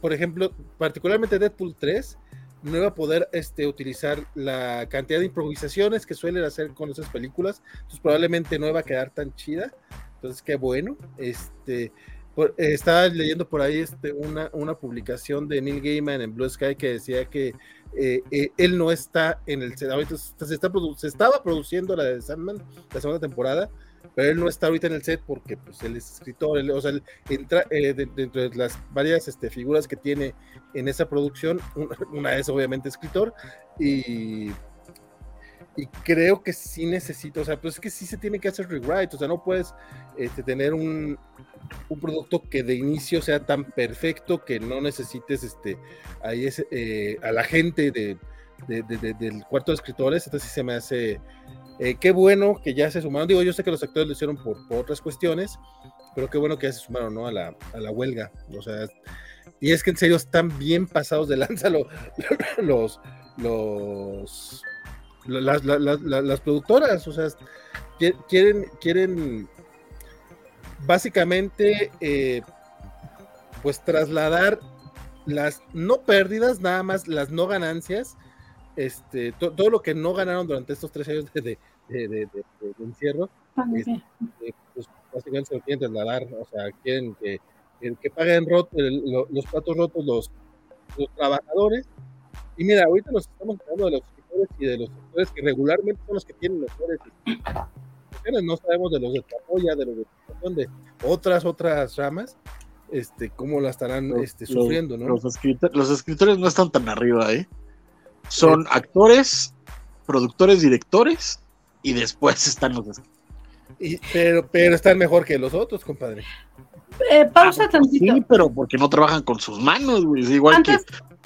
por ejemplo, particularmente Deadpool 3 no iba a poder este, utilizar la cantidad de improvisaciones que suelen hacer con esas películas, entonces probablemente no iba a quedar tan chida. Entonces, qué bueno. Este, por, estaba leyendo por ahí este, una, una publicación de Neil Gaiman en Blue Sky que decía que eh, eh, él no está en el ahorita se, está se estaba produciendo la de Sandman, la segunda temporada, pero él no está ahorita en el set porque pues, él es escritor, o sea, entra eh, dentro de las varias este, figuras que tiene en esa producción, una, es obviamente escritor, y, y creo que sí necesito, o sea, pues es que sí se tiene que hacer rewrite, o sea, no puedes este, tener un, un producto que de inicio sea tan perfecto que no necesites este, ahí eh, a la gente de, del cuarto de escritores, entonces sí se me hace eh, qué bueno que ya se sumaron. Digo, yo sé que los actores lo hicieron por, otras cuestiones, pero qué bueno que ya se sumaron ¿no? a, la, a la huelga. O sea, y es que en serio están bien pasados de lanza los, los, los las, las, productoras. O sea, quieren, quieren básicamente eh, pues trasladar las no pérdidas, nada más las no ganancias, este, todo lo que no ganaron durante estos tres años de, de, encierro, este, pues básicamente se lo quieren trasladar, o sea, quieren que, que paguen los platos rotos los, los trabajadores. Y mira, ahorita nos estamos hablando de los escritores y de los sectores que regularmente son los que tienen los mejores no sabemos de los de Tapoya, de los de, de otras, otras ramas, este, cómo la estarán este, sufriendo, ¿no? Los, escritores, no están tan arriba, ¿eh? Son actores, productores, directores, y después están los y, pero, pero están mejor que los otros, compadre. Eh, pausa ah, tantito. Sí, pero porque no trabajan con sus manos, güey. Es igual que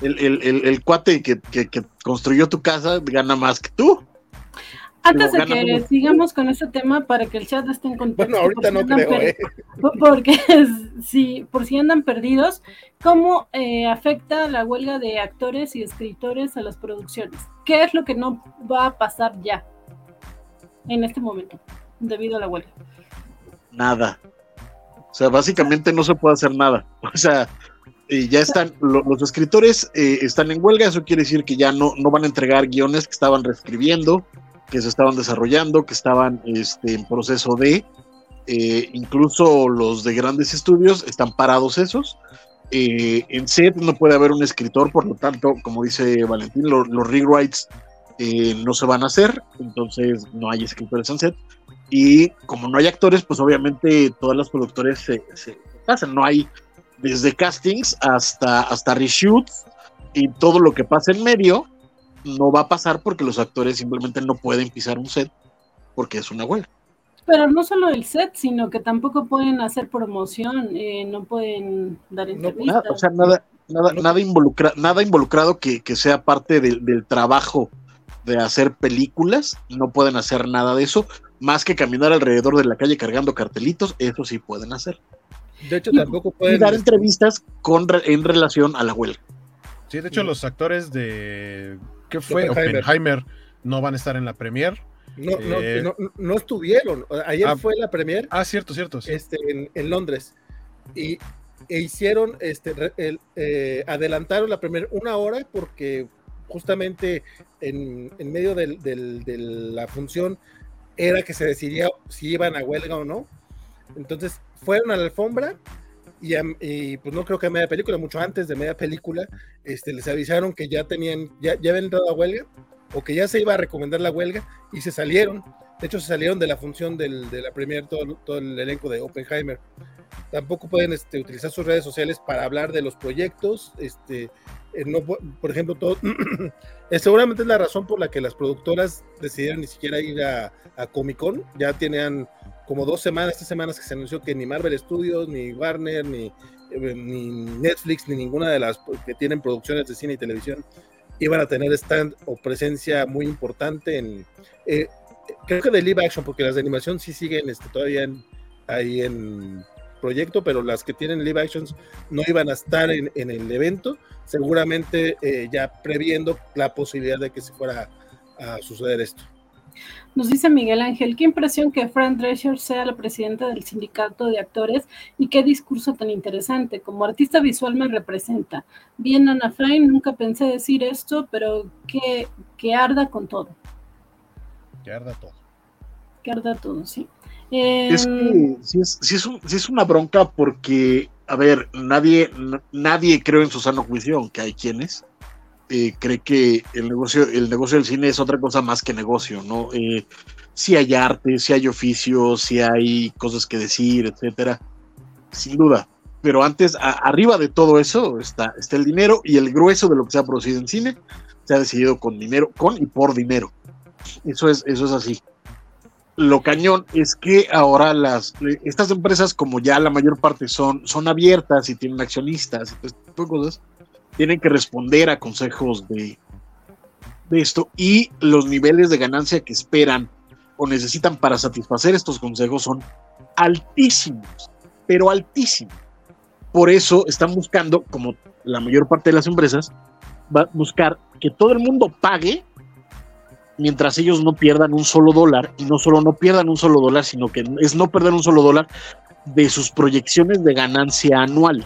el, el, el, cuate que, que, construyó tu casa gana más que tú. Antes de que sigamos con este tema para que el chat esté en contacto. Bueno, ahorita no creo, ¿eh? Porque si, por si andan perdidos, ¿cómo eh, afecta la huelga de actores y escritores a las producciones? ¿Qué es lo que no va a pasar ya en este momento debido a la huelga? Nada. O sea, básicamente no se puede hacer nada. O sea, ya están, los escritores eh, están en huelga, eso quiere decir que ya no, no van a entregar guiones que estaban reescribiendo que se estaban desarrollando, que estaban este, en proceso de, eh, incluso los de grandes estudios están parados esos. Eh, en set no puede haber un escritor, por lo tanto, como dice Valentín, los rewrites eh, no se van a hacer, entonces no hay escritores en set. Y como no hay actores, pues obviamente todas las productores se, se pasan, no hay desde castings hasta, hasta reshoots y todo lo que pasa en medio no va a pasar porque los actores simplemente no pueden pisar un set porque es una huelga. Pero no solo el set, sino que tampoco pueden hacer promoción, eh, no pueden dar entrevistas. nada, o sea, nada, nada, nada, involucra, nada involucrado que, sea parte del trabajo de hacer películas, no pueden hacer nada de eso, más que caminar alrededor de la calle cargando cartelitos, eso sí pueden hacer. De hecho, tampoco pueden dar entrevistas con, en relación a la huelga. Sí, de hecho, los actores de ¿Qué fue? Oppenheimer. no van a estar en la premier. No, no, eh, no, estuvieron. Ayer ah, fue la premier. Ah, cierto, cierto. Este, en, Londres. Y e hicieron, este, el, eh, adelantaron la premier una hora porque justamente en, medio de la función era que se decidía si iban a huelga o no. Entonces fueron a la alfombra y, pues no creo que a media película, mucho antes de media película, este, les avisaron que ya tenían, ya, ya habían entrado a huelga o que ya se iba a recomendar la huelga y se salieron. De hecho, se salieron de la función de la premier todo, todo, el elenco de Oppenheimer. Tampoco pueden este, utilizar sus redes sociales para hablar de los proyectos. Este, eh, no, por ejemplo, todo, eh, seguramente es la razón por la que las productoras decidieron ni siquiera ir a, a Comic Con. Ya tenían como dos semanas, tres semanas que se anunció que ni Marvel Studios, ni Warner, ni, eh, ni Netflix, ni ninguna de las que tienen producciones de cine y televisión iban a tener stand o presencia muy importante en, eh, creo que de live action, porque las de animación sí siguen este, todavía ahí en proyecto, pero las que tienen live actions no iban a estar en, el evento, seguramente eh, ya previendo la posibilidad de que se fuera a suceder esto. Nos dice Miguel Ángel, qué impresión que Fran Drescher sea la presidenta del sindicato de actores y qué discurso tan interesante. Como artista visual me representa. Bien, Ana Frain, nunca pensé decir esto, pero que, arda con todo. Que arda todo. Que arda todo, sí. es que sí es, es, una bronca porque, a ver, nadie, nadie creo en su sano juicio, aunque hay quienes, eh, cree que el negocio, el negocio del cine es otra cosa más que negocio, ¿no? Eh, si hay arte, si hay oficio, si hay cosas que decir, etcétera, sin duda. Pero antes, arriba de todo eso está, está el dinero y el grueso de lo que se ha producido en cine se ha decidido con dinero, con y por dinero. Eso es, eso es así lo cañón es que ahora las estas empresas, como ya la mayor parte son, son abiertas y tienen accionistas y todo este cosas, tienen que responder a consejos de, esto y los niveles de ganancia que esperan o necesitan para satisfacer estos consejos son altísimos, pero altísimos. Por eso están buscando, como la mayor parte de las empresas, va a buscar que todo el mundo pague mientras ellos no pierdan un solo dólar, y no solo no pierdan un solo dólar, sino que es no perder un solo dólar de sus proyecciones de ganancia anual.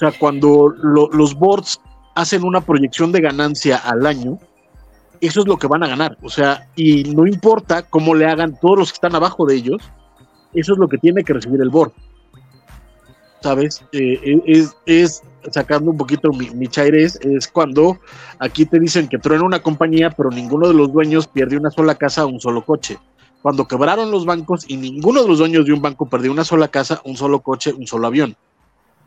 O sea, cuando los boards hacen una proyección de ganancia al año, eso es lo que van a ganar. O sea, y no importa cómo le hagan todos los que están abajo de ellos, eso es lo que tiene que recibir el board. ¿Sabes? Eh, es, es sacando un poquito mi, mi es cuando aquí te dicen que truena una compañía, pero ninguno de los dueños pierde una sola casa o un solo coche. Cuando quebraron los bancos y ninguno de los dueños de un banco perdió una sola casa, un solo coche, un solo avión.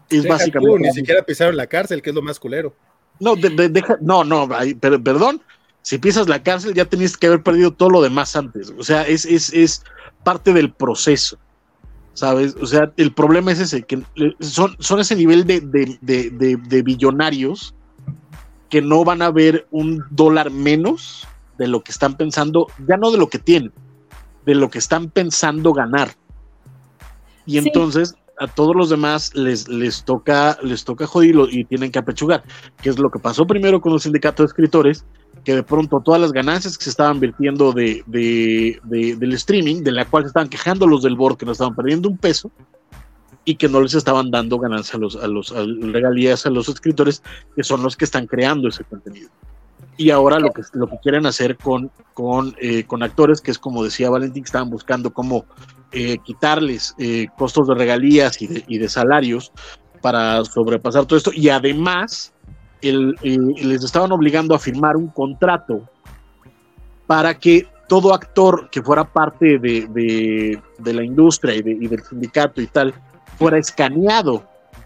Es básicamente. ni siquiera pisaron la cárcel, que es lo más culero. No, deja, no, no, perdón. Si pisas la cárcel, ya tenías que haber perdido todo lo demás antes. O sea, es, es, es parte del proceso. ¿sabes? O sea, el problema es ese, que son, son ese nivel de, de, billonarios que no van a ver un dólar menos de lo que están pensando, ya no de lo que tienen, de lo que están pensando ganar. Y entonces a todos los demás les, les toca, les toca jodirlo y tienen que apechugar, que es lo que pasó primero con los sindicatos de escritores, que de pronto todas las ganancias que se estaban vertiendo de, del streaming, de la cual se estaban quejando los del board que no estaban perdiendo un peso y que no les estaban dando ganancias a los, a los regalías a los escritores, que son los que están creando ese contenido. Y ahora lo que, lo que quieren hacer con, con, eh, con actores, que es como decía Valentín, que estaban buscando cómo eh, quitarles eh, costos de regalías y de, y de salarios para sobrepasar todo esto. Y además, les estaban obligando a firmar un contrato para que todo actor que fuera parte de, la industria y, del sindicato y tal fuera escaneado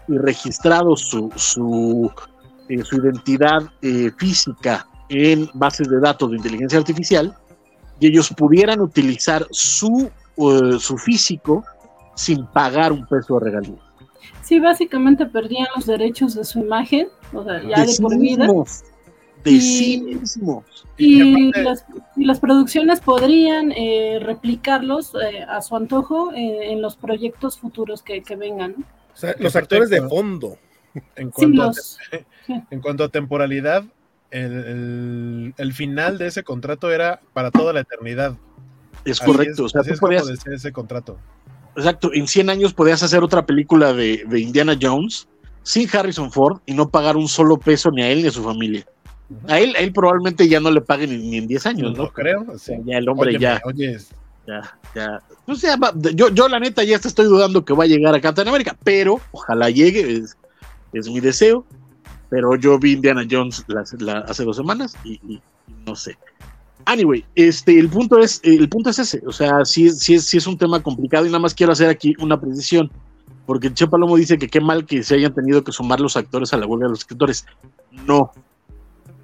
y registrado su, su, eh, su identidad eh, física en bases de datos de inteligencia artificial y ellos pudieran utilizar su, uh, su físico sin pagar un peso de regalía. Sí, básicamente perdían los derechos de su imagen, o sea, ya de, por vida. De y, sí mismos. Y, las, producciones podrían eh, replicarlos eh, a su antojo eh, en los proyectos futuros que, vengan. O sea, los actores de fondo. En cuanto, a, en cuanto a temporalidad, el, final de ese contrato era para toda la eternidad. Es correcto. o sea, así es como ese contrato. Exacto, en 100 años podías hacer otra película de, Indiana Jones sin Harrison Ford y no pagar un solo peso ni a él ni a su familia. A él, él probablemente ya no le paguen ni, en 10 años, ¿no? creo. ya el hombre ya. Ya, ya. Pues yo, yo la neta ya estoy dudando que va a llegar a Captain América, pero ojalá llegue, es, mi deseo. Pero yo vi Indiana Jones hace dos semanas y no sé. Anyway, este, el punto es, el punto es ese, o sea, sí, sí, sí es un tema complicado y nada más quiero hacer aquí una precisión, porque Che Palomo dice que qué mal que se hayan tenido que sumar los actores a la huelga de los escritores. No,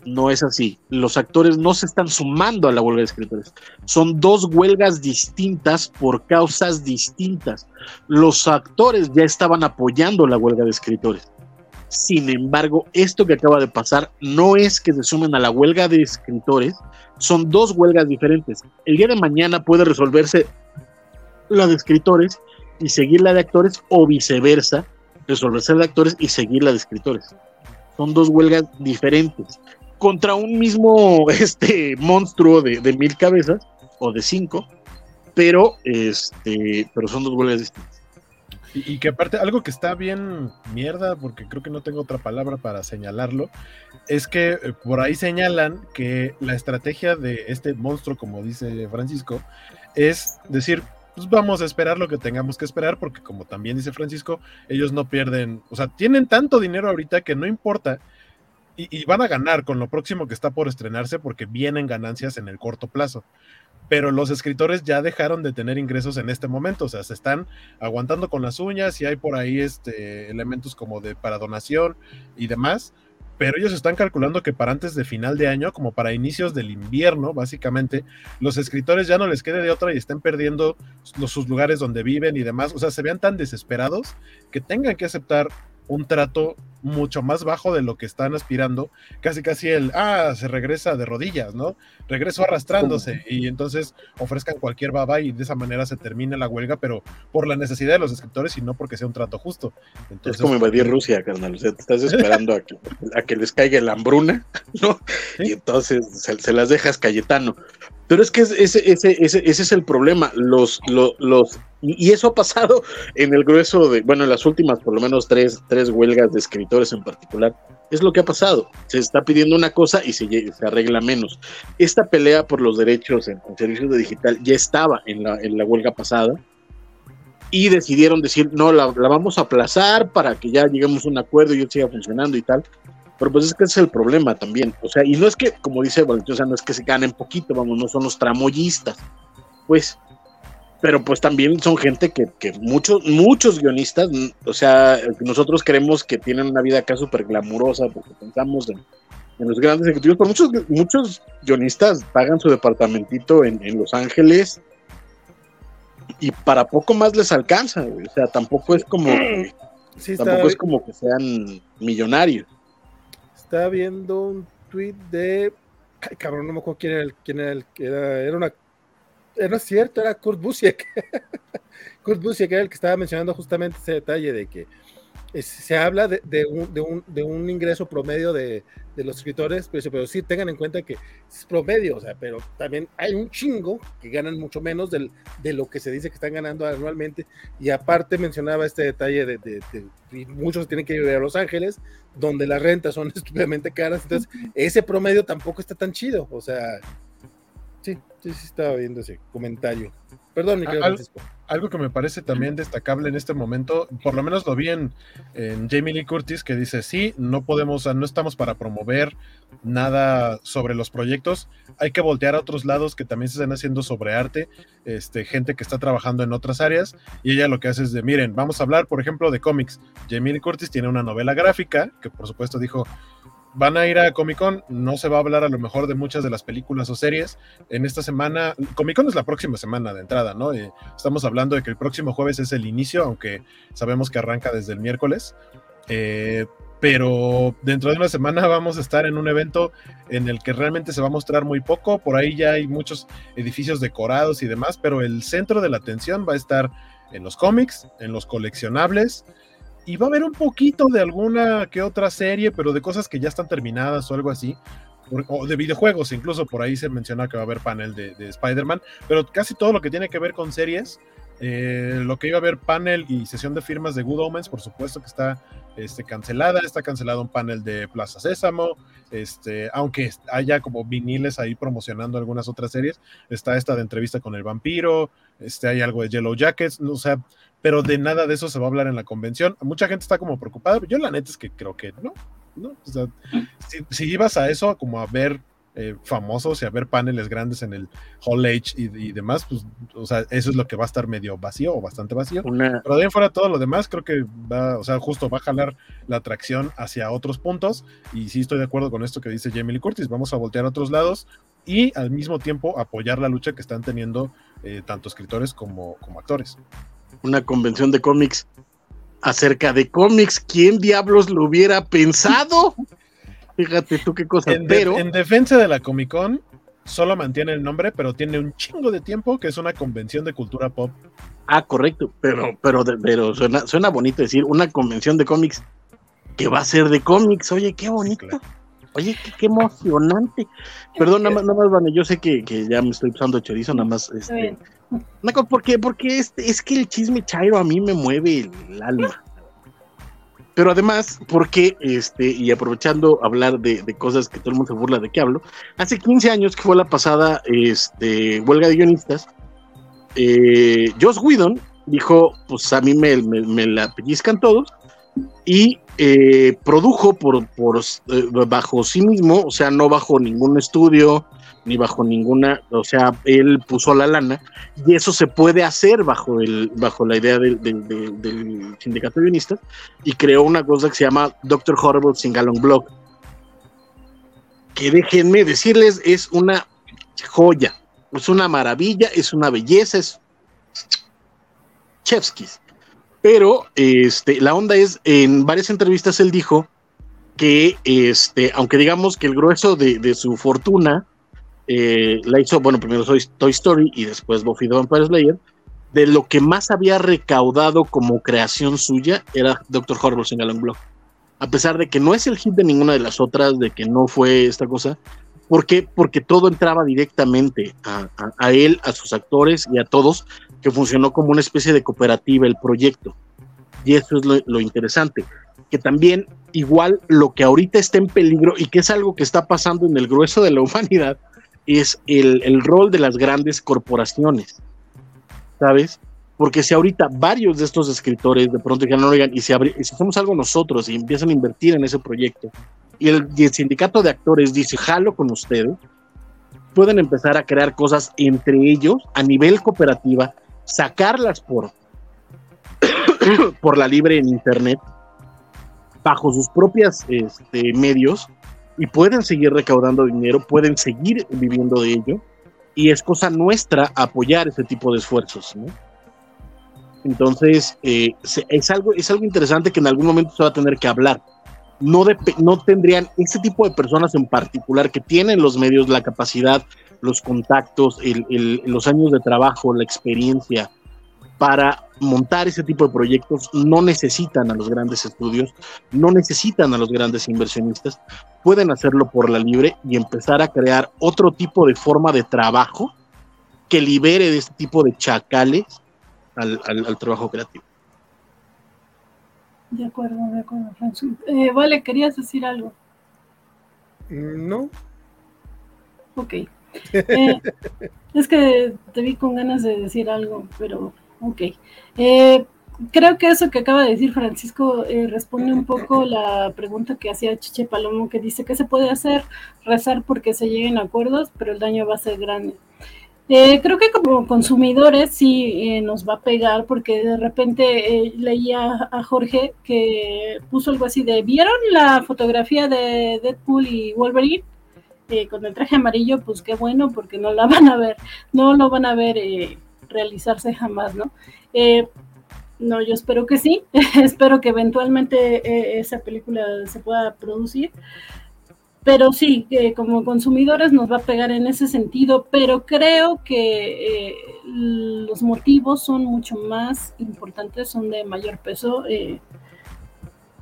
no es así. Los actores no se están sumando a la huelga de escritores. Son dos huelgas distintas por causas distintas. Los actores ya estaban apoyando la huelga de escritores. Sin embargo, esto que acaba de pasar no es que se sumen a la huelga de escritores, son dos huelgas diferentes. El día de mañana puede resolverse la de escritores y seguir la de actores o viceversa, resolverse la de actores y seguir la de escritores. Son dos huelgas diferentes contra un mismo este monstruo de, mil cabezas o de cinco, pero este, pero son dos huelgas distintas. Y, que aparte, algo que está bien mierda, porque creo que no tengo otra palabra para señalarlo, es que eh, por ahí señalan que la estrategia de este monstruo, como dice Francisco, es decir, pues vamos a esperar lo que tengamos que esperar, porque como también dice Francisco, ellos no pierden, o sea, tienen tanto dinero ahorita que no importa. Y, van a ganar con lo próximo que está por estrenarse porque vienen ganancias en el corto plazo. Pero los escritores ya dejaron de tener ingresos en este momento, o sea, se están aguantando con las uñas y hay por ahí este, elementos como de para donación y demás, pero ellos están calculando que para antes de final de año, como para inicios del invierno, básicamente, los escritores ya no les quede de otra y estén perdiendo sus lugares donde viven y demás. O sea, se vean tan desesperados que tengan que aceptar un trato mucho más bajo de lo que están aspirando, casi casi el, ah, se regresa de rodillas, ¿no? Regreso arrastrándose y entonces ofrezcan cualquier baba y de esa manera se termine la huelga, pero por la necesidad de los escritores y no porque sea un trato justo. Entonces, es como invadir Rusia, carnal, o sea, te estás esperando a que, a que les caiga la hambruna, ¿no? Y entonces se, las dejas Cayetano. Pero es que ese, ese, ese, ese es el problema, los, los, los y eso ha pasado en el grueso de, bueno, en las últimas por lo menos tres, tres huelgas de escritores en particular. Es lo que ha pasado. Se está pidiendo una cosa y se, se arregla menos. Esta pelea por los derechos en, servicios de digital ya estaba en la, en la huelga pasada y decidieron decir, no, la, la, vamos a aplazar para que ya lleguemos a un acuerdo y siga funcionando y tal. Pero pues es que ese es el problema también. O sea, y no es que, como dice Valentín, o sea, no es que se ganen poquito, vamos, no son los tramoyistas. Pues pero pues también son gente que, muchos, muchos guionistas, o sea, nosotros creemos que tienen una vida acá súper glamurosa porque pensamos en, los grandes ejecutivos, pero muchos, muchos guionistas pagan su departamentito en, Los Ángeles y para poco más les alcanza, o sea, tampoco es como, tampoco es como que sean millonarios. Estaba viendo un tweet de, ay cabrón, no me acuerdo quién era el, quién era el, era, era una era cierto, era Kurt Busiek. Kurt Busiek era el que estaba mencionando justamente ese detalle de que se habla de, un, ingreso promedio de, los escritores, pero, sí tengan en cuenta que es promedio, o sea, pero también hay un chingo que ganan mucho menos de lo que se dice que están ganando anualmente. Y aparte mencionaba este detalle de, muchos tienen que vivir a Los Ángeles, donde las rentas son estúpidamente caras, entonces ese promedio tampoco está tan chido, o sea, sí, Sí, sí, estaba viendo ese comentario. Perdón, mi querido Francisco. Algo que me parece también destacable en este momento, por lo menos lo vi en, Jamie Lee Curtis, que dice, sí, no podemos, no estamos para promover nada sobre los proyectos, hay que voltear a otros lados que también se están haciendo sobre arte, este, gente que está trabajando en otras áreas, y ella lo que hace es de, miren, vamos a hablar, por ejemplo, de cómics. Jamie Lee Curtis tiene una novela gráfica, que por supuesto dijo, van a ir a Comic Con, no se va a hablar a lo mejor de muchas de las películas o series. En esta semana, Comic Con es la próxima semana de entrada, ¿no? Eh, estamos hablando de que el próximo jueves es el inicio, aunque sabemos que arranca desde el miércoles. Eh, pero dentro de una semana vamos a estar en un evento en el que realmente se va a mostrar muy poco. Por ahí ya hay muchos edificios decorados y demás, pero el centro de la atención va a estar en los cómics, en los coleccionables y va a haber un poquito de alguna que otra serie, pero de cosas que ya están terminadas o algo así. O de videojuegos, incluso por ahí se menciona que va a haber panel de, Spider-Man, pero casi todo lo que tiene que ver con series, eh, lo que iba a haber panel y sesión de firmas de Good Omens, por supuesto que está este, cancelada, está cancelado un panel de Plaza Sésamo, este, aunque haya como viniles ahí promocionando algunas otras series, está esta de entrevista con el vampiro, este, hay algo de Yellow Jackets, o sea, pero de nada de eso se va a hablar en la convención. Mucha gente está como preocupada, yo la neta es que creo que no, ¿no? O sea, si, ibas a eso, como a ver eh, famosos y a ver paneles grandes en el Hall H y, demás, pues, o sea, eso es lo que va a estar medio vacío o bastante vacío. Pero de ahí fuera todo lo demás, creo que va, o sea, justo va a jalar la atracción hacia otros puntos. Y sí estoy de acuerdo con esto que dice Jamie Lee Curtis, vamos a voltear a otros lados y al mismo tiempo apoyar la lucha que están teniendo eh, tanto escritores como, como actores una convención de cómics acerca de cómics. ¿Quién diablos lo hubiera pensado? Fíjate tú qué cosa. En, pero... en defensa de la Comic Con, solo mantiene el nombre, pero tiene un chingo de tiempo que es una convención de cultura pop. Ah, correcto, pero, pero, pero suena, suena bonito decir una convención de cómics que va a ser de cómics. Oye, qué bonito. Oye, qué, emocionante. Perdón, nada más, nada más, yo sé que, ya me estoy usando chorizo, nada más. Este, ¿Por qué? Porque es, es que el chisme chairo a mí me mueve el, alma. Pero además, porque, este, y aprovechando hablar de, cosas que todo el mundo se burla de que hablo, hace 15 años que fue la pasada este, huelga de guionistas, eh, Joss Whedon dijo, pues a mí me, me, la pellizcan todos, y eh, produjo por, por eh, bajo sí mismo, o sea, no bajo ningún estudio, ni bajo ninguna, o sea, él puso la lana, y eso se puede hacer bajo, el, bajo la idea del, del, sindicato de guionistas, y creó una cosa que se llama Doctor Horrible Singalong Blog, que déjenme decirles, es una joya, es una maravilla, es una belleza, es Chevskis. Pero este, la onda es, en varias entrevistas él dijo que, este, aunque digamos que el grueso de, su fortuna eh, la hizo, bueno, primero Toy Story y después Buffy the Vampire Slayer, de lo que más había recaudado como creación suya era Doctor Horrible Singalong Block. A pesar de que no es el hit de ninguna de las otras, de que no fue esta cosa, ¿Por qué? Porque todo entraba directamente a, él, a sus actores y a todos, que funcionó como una especie de cooperativa el proyecto. Y eso es lo, interesante, que también igual lo que ahorita está en peligro y que es algo que está pasando en el grueso de la humanidad, es el, rol de las grandes corporaciones, ¿sabes? Porque si ahorita varios de estos escritores de pronto dijeron, oigan, y si, si hacemos algo nosotros y empiezan a invertir en ese proyecto, y el, sindicato de actores dice, jalo con ustedes, pueden empezar a crear cosas entre ellos a nivel cooperativa, sacarlas por, por la libre en internet, bajo sus propios este, medios, y pueden seguir recaudando dinero, pueden seguir viviendo de ello, y es cosa nuestra apoyar ese tipo de esfuerzos. Entonces, eh, es, algo, es algo interesante que en algún momento se va a tener que hablar no, no tendrían ese tipo de personas en particular que tienen los medios, la capacidad, los contactos, los años de trabajo, la experiencia para montar ese tipo de proyectos, no necesitan a los grandes estudios, no necesitan a los grandes inversionistas, pueden hacerlo por la libre y empezar a crear otro tipo de forma de trabajo que libere de este tipo de chacales al trabajo creativo. De acuerdo, de acuerdo, eh, vale, ¿querías decir algo? No. Ok. Eh, es que te vi con ganas de decir algo, pero ok. Eh, creo que eso que acaba de decir Francisco responde un poco la pregunta que hacía Chiche Palomo, que dice que se puede hacer, rezar porque se lleguen a acuerdos, pero el daño va a ser grande. Eh, creo que como consumidores sí eh, nos va a pegar porque de repente eh, leía a Jorge que puso algo así de, ¿vieron la fotografía de Deadpool y Wolverine? con el traje amarillo, pues qué bueno porque no la van a ver, no lo van a ver realizarse jamás, ¿no? no, yo espero que sí, espero que eventualmente esa película se pueda producir pero sí, como consumidores nos va a pegar en ese sentido, pero creo que eh, los motivos son mucho más importantes, son de mayor peso eh,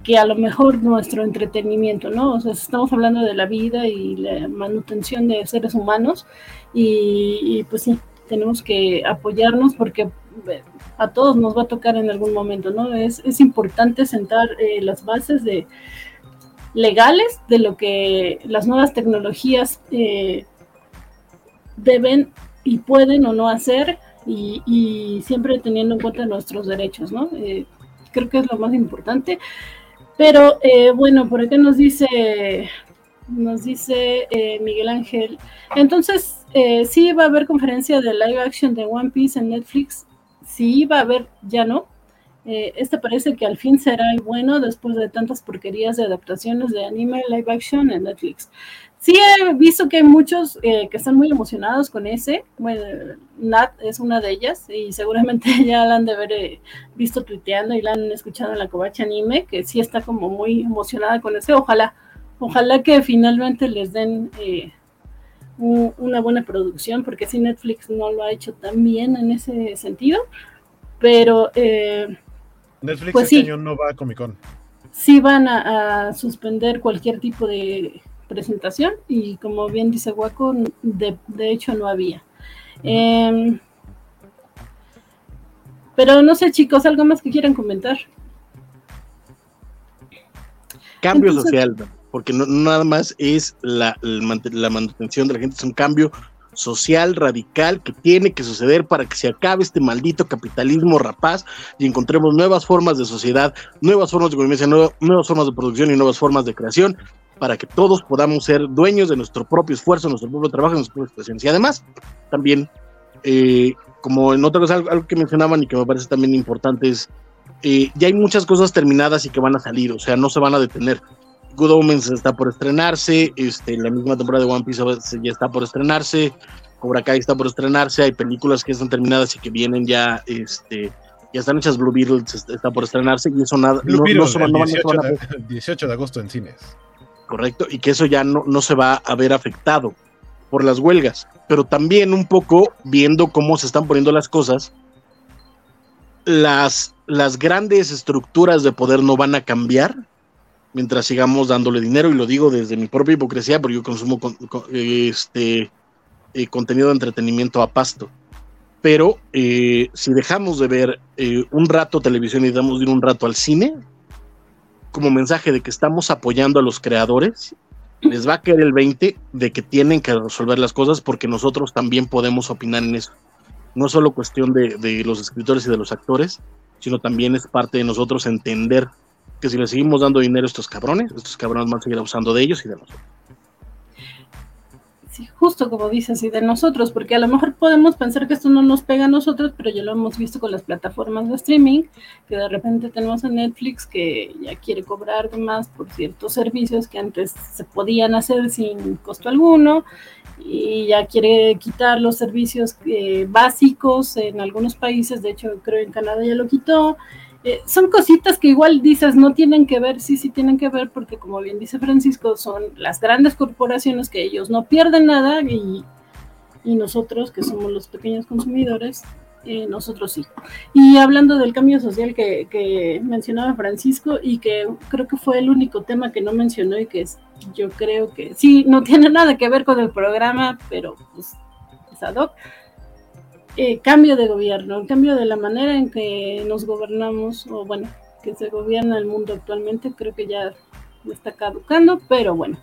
que a lo mejor nuestro entretenimiento, ¿no? O sea, estamos hablando de la vida y la manutención de seres humanos y, pues sí, tenemos que apoyarnos porque eh, a todos nos va a tocar en algún momento, ¿no? Es, es importante sentar las bases de legales de lo que las nuevas tecnologías eh, deben y pueden o no hacer y, siempre teniendo en cuenta nuestros derechos, ¿no? Eh, creo que es lo más importante. Pero eh, bueno, por acá nos dice, nos dice Miguel Ángel, entonces sí va a haber conferencia de live action de One Piece en Netflix, sí va a haber, ya no, eh, este parece que al fin será el bueno después de tantas porquerías de adaptaciones de anime live action en Netflix. Sí he visto que hay muchos eh, que están muy emocionados con ese. Nat es una de ellas y seguramente ya la han de haber eh, visto tuiteando y la han escuchado en la covacha anime, que sí está como muy emocionada con ese. Ojalá, ojalá que finalmente les den una buena producción, porque si Netflix no lo ha hecho tan bien en ese sentido. Pero Netflix pues este año no va a Comic Con. Sí van a, suspender cualquier tipo de presentación y como bien dice Waco, de, hecho no había. Em, pero no sé chicos, ¿algo más que quieran comentar? Cambio social, porque no, nada más es la, la, manutención de la gente, es un cambio social radical que tiene que suceder para que se acabe este maldito capitalismo rapaz y encontremos nuevas formas de sociedad, nuevas formas de convivencia, nuevas formas de producción y nuevas formas de creación para que todos podamos ser dueños de nuestro propio esfuerzo, nuestro propio trabajo, nuestra propia expresión. Y además, también, eh, como en otra cosa, algo, que mencionaban y que me parece también importante es, eh, ya hay muchas cosas terminadas y que van a salir, o sea, no se van a detener. Good Omens está por estrenarse, este, la misma temporada de One Piece ya está por estrenarse, Cobra Kai está por estrenarse, hay películas que están terminadas y que vienen ya, este, ya están hechas, Blue Beatles está por estrenarse y eso nada, no, no, se van, 18, de, 18 de agosto en cines. Correcto, y que eso ya no, no se va a ver afectado por las huelgas, pero también un poco viendo cómo se están poniendo las cosas, las, las grandes estructuras de poder no van a cambiar, mientras sigamos dándole dinero, y lo digo desde mi propia hipocresía, porque yo consumo este, eh, contenido de entretenimiento a pasto. Pero eh, si dejamos de ver eh, un rato televisión y damos de ir un rato al cine, como mensaje de que estamos apoyando a los creadores, les va a caer el 20 de que tienen que resolver las cosas porque nosotros también podemos opinar en eso. No solo cuestión de, de los escritores y de los actores, sino también es parte de nosotros entender que si le seguimos dando dinero a estos cabrones, estos cabrones van a seguir abusando de ellos y de nosotros. Sí, justo como dices, y de nosotros, porque a lo mejor podemos pensar que esto no nos pega a nosotros, pero ya lo hemos visto con las plataformas de streaming, que de repente tenemos a Netflix que ya quiere cobrar más por ciertos servicios que antes se podían hacer sin costo alguno, y ya quiere quitar los servicios eh, básicos en algunos países, de hecho creo en Canadá ya lo quitó, eh, son cositas que igual dices no tienen que ver, sí, sí tienen que ver, porque como bien dice Francisco, son las grandes corporaciones que ellos no pierden nada y, nosotros, que somos los pequeños consumidores, eh, nosotros sí. Y hablando del cambio social que, que, mencionaba Francisco y que creo que fue el único tema que no mencionó y que es, yo creo que sí, no tiene nada que ver con el programa, pero pues es ad hoc eh, cambio de gobierno, cambio de la manera en que nos gobernamos, o bueno, que se gobierna el mundo actualmente, creo que ya está caducando, pero bueno.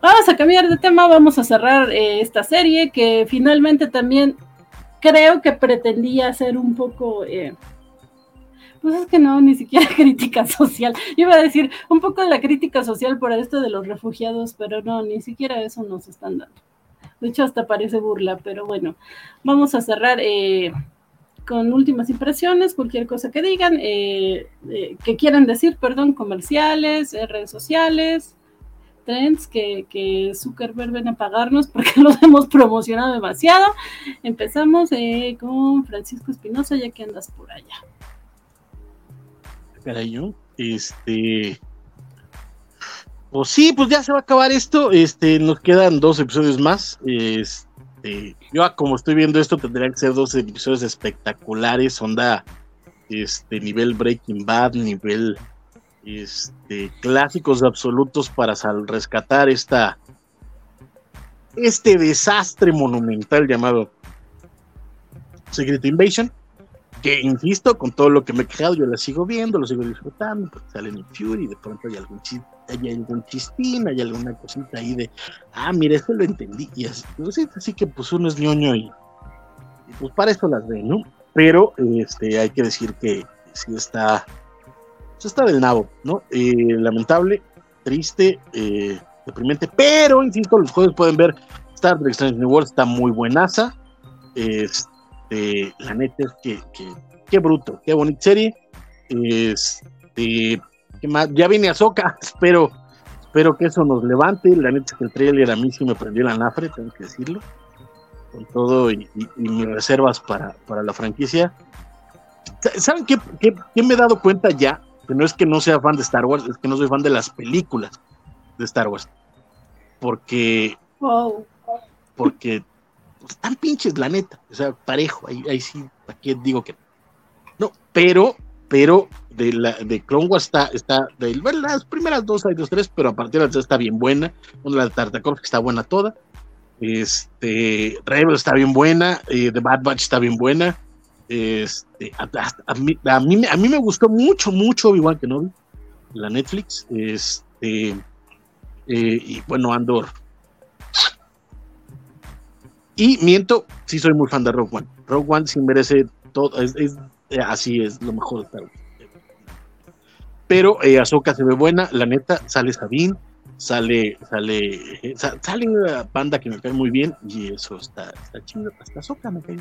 Vamos a cambiar de tema, vamos a cerrar eh, esta serie que finalmente también creo que pretendía ser un poco... Eh, pues es que no, ni siquiera crítica social. iba a decir un poco de la crítica social por esto de los refugiados, pero no, ni siquiera eso nos están dando. De hecho, hasta parece burla, pero bueno, vamos a cerrar eh, con últimas impresiones, cualquier cosa que digan, eh, eh, que quieran decir, perdón, comerciales, redes sociales, trends, que, que Zuckerberg ven a pagarnos porque los hemos promocionado demasiado. Empezamos con Francisco Espinosa, ya que andas por allá. yo, este pues sí, pues ya se va a acabar esto. Este, nos quedan dos episodios más. Este, yo como estoy viendo esto, tendrían que ser dos episodios espectaculares, onda, este, nivel Breaking Bad, nivel, este, clásicos absolutos para rescatar esta, este desastre monumental llamado Secret Invasion que insisto, con todo lo que me he quejado, yo la sigo viendo, lo sigo disfrutando, porque salen en Fury, de pronto hay algún chiste, hay algún chistín, hay alguna cosita ahí de, ah, mira, esto lo entendí, y así, que pues uno es ñoño y, pues para eso las ve, ¿no? Pero este, hay que decir que sí está, sí está del nabo, ¿no? Eh, lamentable, triste, eh, deprimente, pero insisto, los jueves pueden ver Star Trek Strange New World, está muy buenaza, este, la neta es que, qué bruto, qué bonita serie. Este, Ya viene a Soca, espero, espero que eso nos levante. La neta es que el trailer a mí sí me prendió la nafre, tengo que decirlo. Con todo y, mis reservas para, para, la franquicia. ¿Saben qué, me he dado cuenta ya? Que no es que no sea fan de Star Wars, es que no soy fan de las películas de Star Wars. Porque. Porque están pinches, la neta. O sea, parejo, ahí, ahí sí, aquí digo que no. pero, pero de la de Clone está, está de las primeras dos, hay dos, tres, pero a partir de la está bien buena. Una de la que está buena toda. Este, Rebel está bien buena, eh, The Bad Batch está bien buena. Este, a, mí, a, mí, a mí me gustó mucho, mucho igual que no la Netflix. Este, eh, y bueno, Andor y miento, sí soy muy fan de Rogue One. Rogue One sí merece todo, es, así es lo mejor de Star. Pero eh, Ahsoka se ve buena, la neta, sale Sabine, sale, sale, sale una banda que me cae muy bien y eso está, chido, hasta Ahsoka me cae.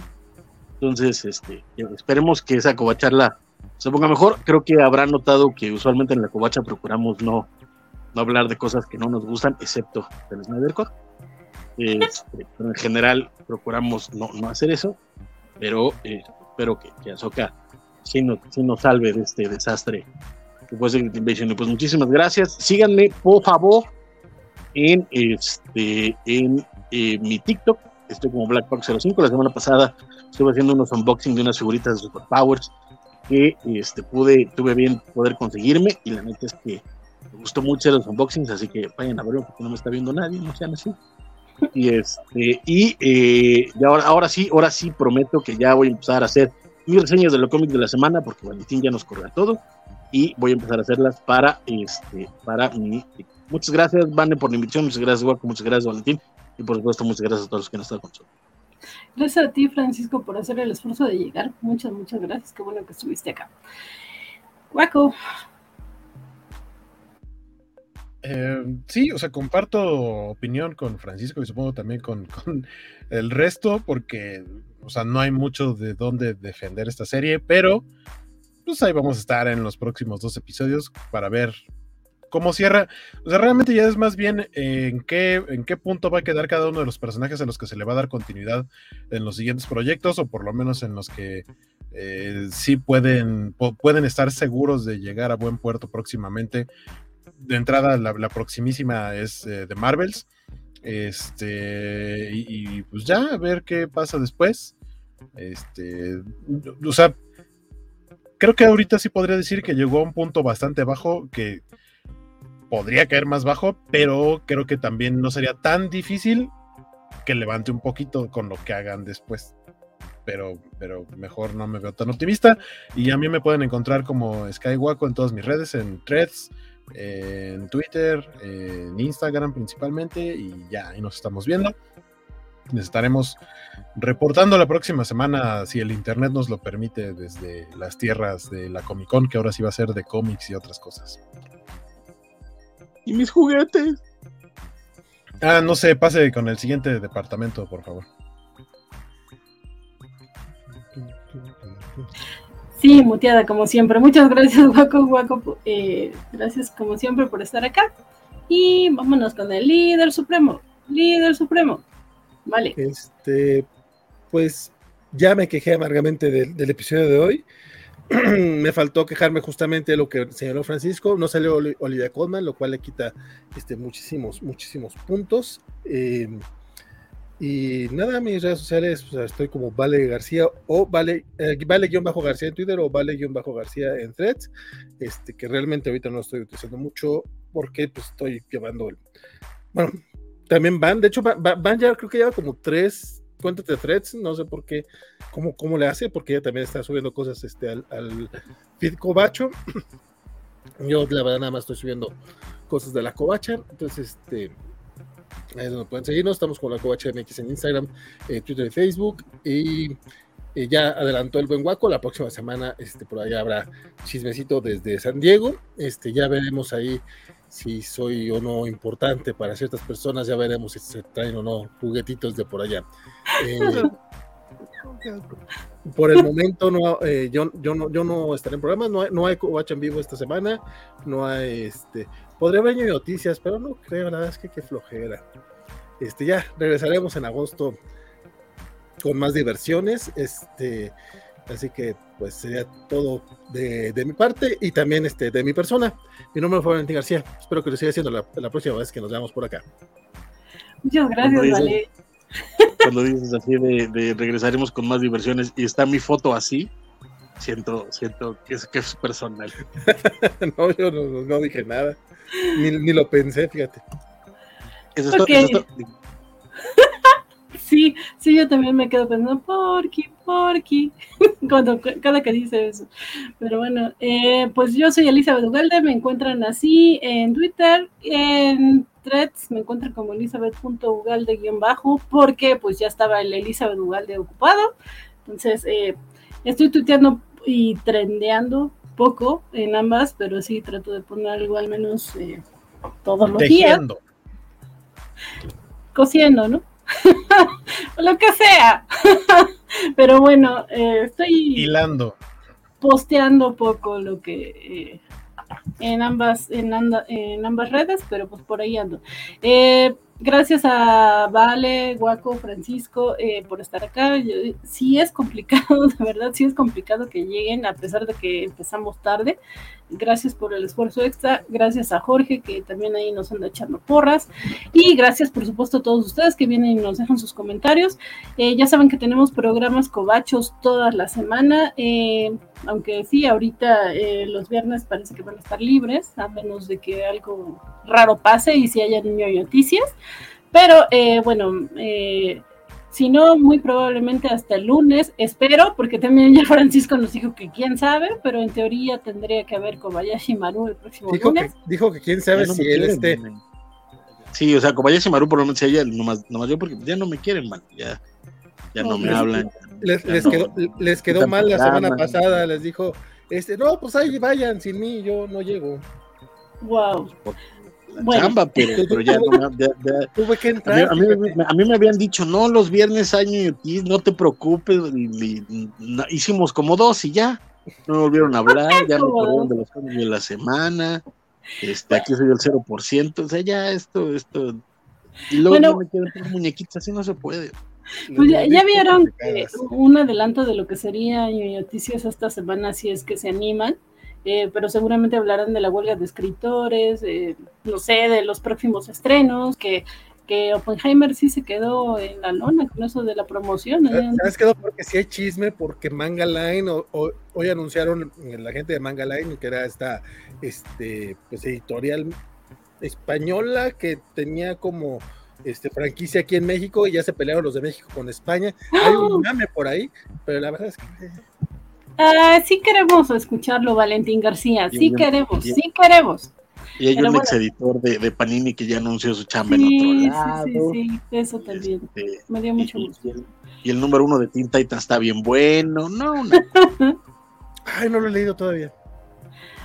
Entonces, este, esperemos que esa covacharla se ponga mejor. Creo que habrán notado que usualmente en la covacha procuramos no, no hablar de cosas que no nos gustan, excepto del Snyder Cut. Este, pero en general procuramos no, no hacer eso, pero eh, espero que, Ahsoka sí nos, nos salve de este desastre que. Pues muchísimas gracias. Síganme, por favor, en, este, en eh, mi TikTok. Estoy como Blackbox05. La semana pasada estuve haciendo unos unboxing de unas figuritas de Superpowers que este, pude, tuve bien poder conseguirme y la neta es que me gustó mucho los unboxings, así que vayan a verlo porque no me está viendo nadie, no sean así. Y este, y, eh, ahora, ahora sí, ahora sí prometo que ya voy a empezar a hacer mis reseñas de los cómics de la semana, porque Valentín ya nos corre a todo, y voy a empezar a hacerlas para este, para mi. Muchas gracias, Vane, por la invitación, muchas gracias, Guaco, muchas gracias, Valentín, y por supuesto, muchas gracias a todos los que han estado con nosotros. Gracias a ti, Francisco, por hacer el esfuerzo de llegar. Muchas, muchas gracias. Qué bueno que estuviste acá. Guaco. Eh, sí, o sea, comparto opinión con Francisco y supongo también con, el resto, porque, o sea, no hay mucho de dónde defender esta serie, pero pues ahí vamos a estar en los próximos dos episodios para ver cómo cierra. O sea, realmente ya es más bien en qué, en qué punto va a quedar cada uno de los personajes a los que se le va a dar continuidad en los siguientes proyectos, o por lo menos en los que eh, sí pueden, pueden estar seguros de llegar a buen puerto próximamente. De entrada, la, proximísima es eh, de Marvels. Este, y, pues ya, a ver qué pasa después. Este, o sea, creo que ahorita sí podría decir que llegó a un punto bastante bajo que podría caer más bajo, pero creo que también no sería tan difícil que levante un poquito con lo que hagan después. Pero, pero mejor no me veo tan optimista. Y a mí me pueden encontrar como Skywaco en todas mis redes, en threads, en Twitter, en Instagram principalmente. Y ya, ahí nos estamos viendo. Les estaremos reportando la próxima semana, si el internet nos lo permite, desde las tierras de la Comic Con, que ahora sí va a ser de cómics y otras cosas. ¿Y mis juguetes? Ah, no sé, pase con el siguiente departamento, por favor. Sí, muteada como siempre. Muchas gracias, Guaco, Guaco. Eh, gracias como siempre por estar acá. Y vámonos con el líder supremo. Líder supremo. Vale. Este, pues ya me quejé amargamente del episodio de hoy. me faltó quejarme justamente de lo que señaló Francisco. No salió Olivia Colman, lo cual le quita este, muchísimos, muchísimos puntos. Em, y nada, mis redes sociales, estoy como Vale García o Vale, eh, Vale-García en Twitter o Vale-García en Threads, este, que realmente ahorita no estoy utilizando mucho porque pues, estoy llevando el... Bueno, también van, de hecho, van, ya creo que lleva como tres cuentas de threads, no sé por qué, cómo, cómo le hace, porque ella también está subiendo cosas este, al, al feed cobacho. Yo, la verdad, nada más estoy subiendo cosas de la covacha, entonces, este, ahí es donde pueden seguirnos. Estamos con la covacha MX en Instagram, Twitter y Facebook, y ya adelantó el buen guaco. La próxima semana, este, por allá habrá chismecito desde San Diego. Este, ya veremos ahí si soy o no importante para ciertas personas, ya veremos si se traen o no juguetitos de por allá. Eh, por el momento no, eh, yo, yo no, yo no estaré en programas, no hay, no hay en vivo esta semana, no hay este, podría haber noticias, pero no creo, la verdad es que qué flojera. Este, ya regresaremos en agosto con más diversiones. Este, Así que pues sería todo de, mi parte y también este, de mi persona. Mi nombre fue Valentín García. Espero que lo siga haciendo la, próxima vez que nos veamos por acá. Muchas gracias, Vale. Cuando dices así de, regresaremos con más diversiones y está mi foto así, siento, siento que es, que es personal. no, yo no, dije nada. Ni, lo pensé, fíjate. Eso es todo, Sí, Sí, sí, yo también me quedo pensando, porqui, porqui, cuando cada que dice eso. Pero bueno, eh, pues yo soy Elizabeth Ugalde, me encuentran así en Twitter, en threads me encuentran como elizabeth.ugalde-bajo, porque pues ya estaba el Elizabeth Ugalde ocupado. Entonces, eh, estoy tuiteando y trendeando poco en ambas, pero sí trato de poner algo al menos eh, todos los días. Cociendo, ¿no? lo que sea. Pero bueno, eh, estoy hilando. Posteando poco lo que eh, en ambas en, en, ambas redes, pero pues por ahí ando. Eh, gracias a Vale, Guaco, Francisco eh, por estar acá. sí es complicado, de verdad, sí es complicado que lleguen a pesar de que empezamos tarde. Gracias por el esfuerzo extra. Gracias a Jorge, que también ahí nos anda echando porras. Y gracias, por supuesto, a todos ustedes que vienen y nos dejan sus comentarios. Eh, ya saben que tenemos programas cobachos toda la semana. Eh, aunque sí, ahorita eh, los viernes parece que van a estar libres, a menos de que algo raro pase y si haya niño noticias. Pero bueno, si no, muy probablemente hasta el lunes, espero, porque también ya Francisco nos dijo que quién sabe, pero en teoría tendría que haber Kobayashi Maru el próximo dijo lunes. Que, dijo que quién sabe si él esté. Sí, o sea, Kobayashi Maru por lo menos ella, nomás, nomás yo porque ya no me quieren, mal, ya, ya no, me hablan. Les, les quedó, les quedó mal la semana pasada, les dijo, este, no, pues ahí vayan, sin mí yo no llego. Wow chamba, pero, ya, no, tuve que entrar. A mí, me, habían dicho, no, los viernes año y no te preocupes, hicimos como dos y ya, no me volvieron a hablar, ya me acordaron de los cambios de la semana, este, aquí soy el 0%, o sea, ya esto, esto, y luego no me quieren muñequitas, así no se puede. Pues ya, vieron un adelanto de lo que sería noticias esta semana si es que se animan. Eh, pero seguramente hablarán de la huelga de escritores, no sé, de los próximos estrenos, que, que Oppenheimer sí se quedó en la lona con eso de la promoción. ¿eh? ¿Sabes quedó? Porque sí hay chisme, porque Manga Line, hoy anunciaron la gente de Manga Line, que era esta este, pues, editorial española que tenía como este, franquicia aquí en México y ya se pelearon los de México con España. Hay un ¡Oh! mame por ahí, pero la verdad es que Ah, sí queremos escucharlo, Valentín García. Sí queremos, sí queremos. Y hay un ex editor de, Panini que ya anunció su chamba en otro lado. Sí, sí, sí, eso también. Este, Me dio mucho gusto. Y el, número uno de Teen Titans está bien bueno. No, no. Ay, no lo he leído todavía.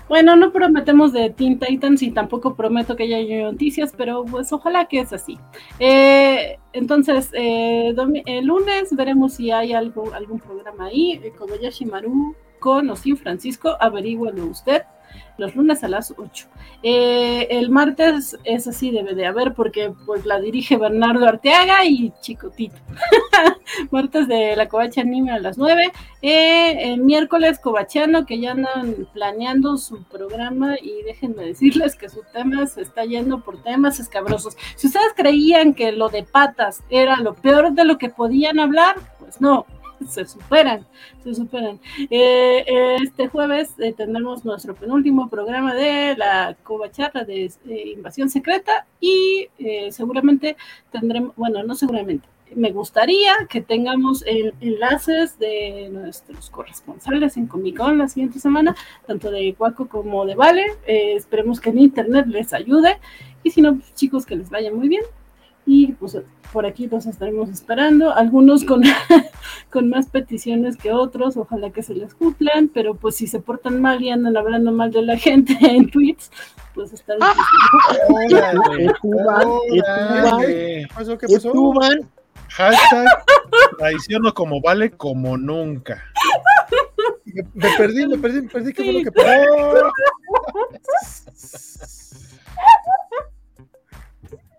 Bueno, no prometemos de Teen Titans y tampoco prometo que haya noticias, pero pues ojalá que es así. Eh, entonces, eh, el lunes veremos si hay algo, algún programa ahí. Kobayashi Maru con o Francisco, averígüelo usted los lunes a las 8. Eh, el martes es así, debe de haber, porque pues la dirige Bernardo Arteaga y Chicotito. martes de la Covacha Anime a las 9. Eh, el miércoles Covachano, que ya andan planeando su programa y déjenme decirles que su tema se está yendo por temas escabrosos. Si ustedes creían que lo de patas era lo peor de lo que podían hablar, pues no, se superan, se superan. Eh, este jueves eh, tendremos nuestro penúltimo programa de la Covacharla de eh, Invasión Secreta y seguramente tendremos, bueno, no seguramente, me gustaría que tengamos enlaces de nuestros corresponsales en Comic Con la siguiente semana, tanto de Cuaco como de Vale. esperemos que en internet les ayude y si no, pues, chicos, que les vaya muy bien. Y pues por aquí los estaremos esperando, algunos con, con más peticiones que otros, ojalá que se les cumplan, pero pues si se portan mal y andan hablando mal de la gente en tweets, pues están... ¿Qué pasó? ¿Qué pasó? Hashtag traiciono como vale como nunca. Me, perdí, me perdí, me perdí, ¿qué fue lo que pasó?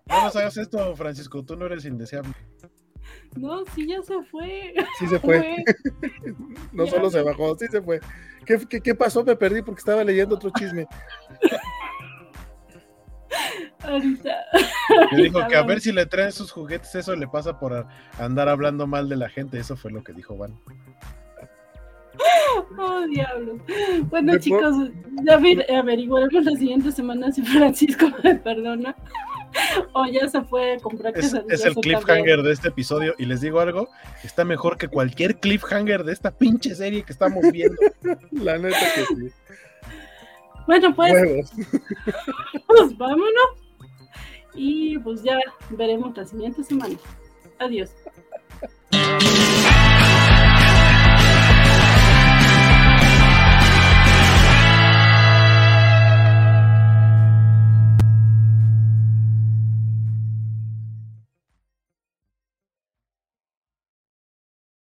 No nos hagas esto, Francisco, tú no eres indeseable. No, sí, ya se fue. Sí se fue. no solo se bajó, sí se fue. ¿Qué, ¿Qué, pasó? Me perdí porque estaba leyendo otro chisme. Ahorita. Me dijo que a ver si le traen sus juguetes, eso le pasa por andar hablando mal de la gente. Eso fue lo que dijo Van. Oh, diablo. Bueno, chicos, ya averiguaremos la siguiente semana si Francisco me perdona. o ya se fue a comprar Es, es el cliffhanger de este episodio y les digo algo, está mejor que cualquier cliffhanger de esta pinche serie que estamos viendo. La neta que sí. Bueno, pues, pues vámonos. Y pues ya veremos la siguiente semana. Adiós.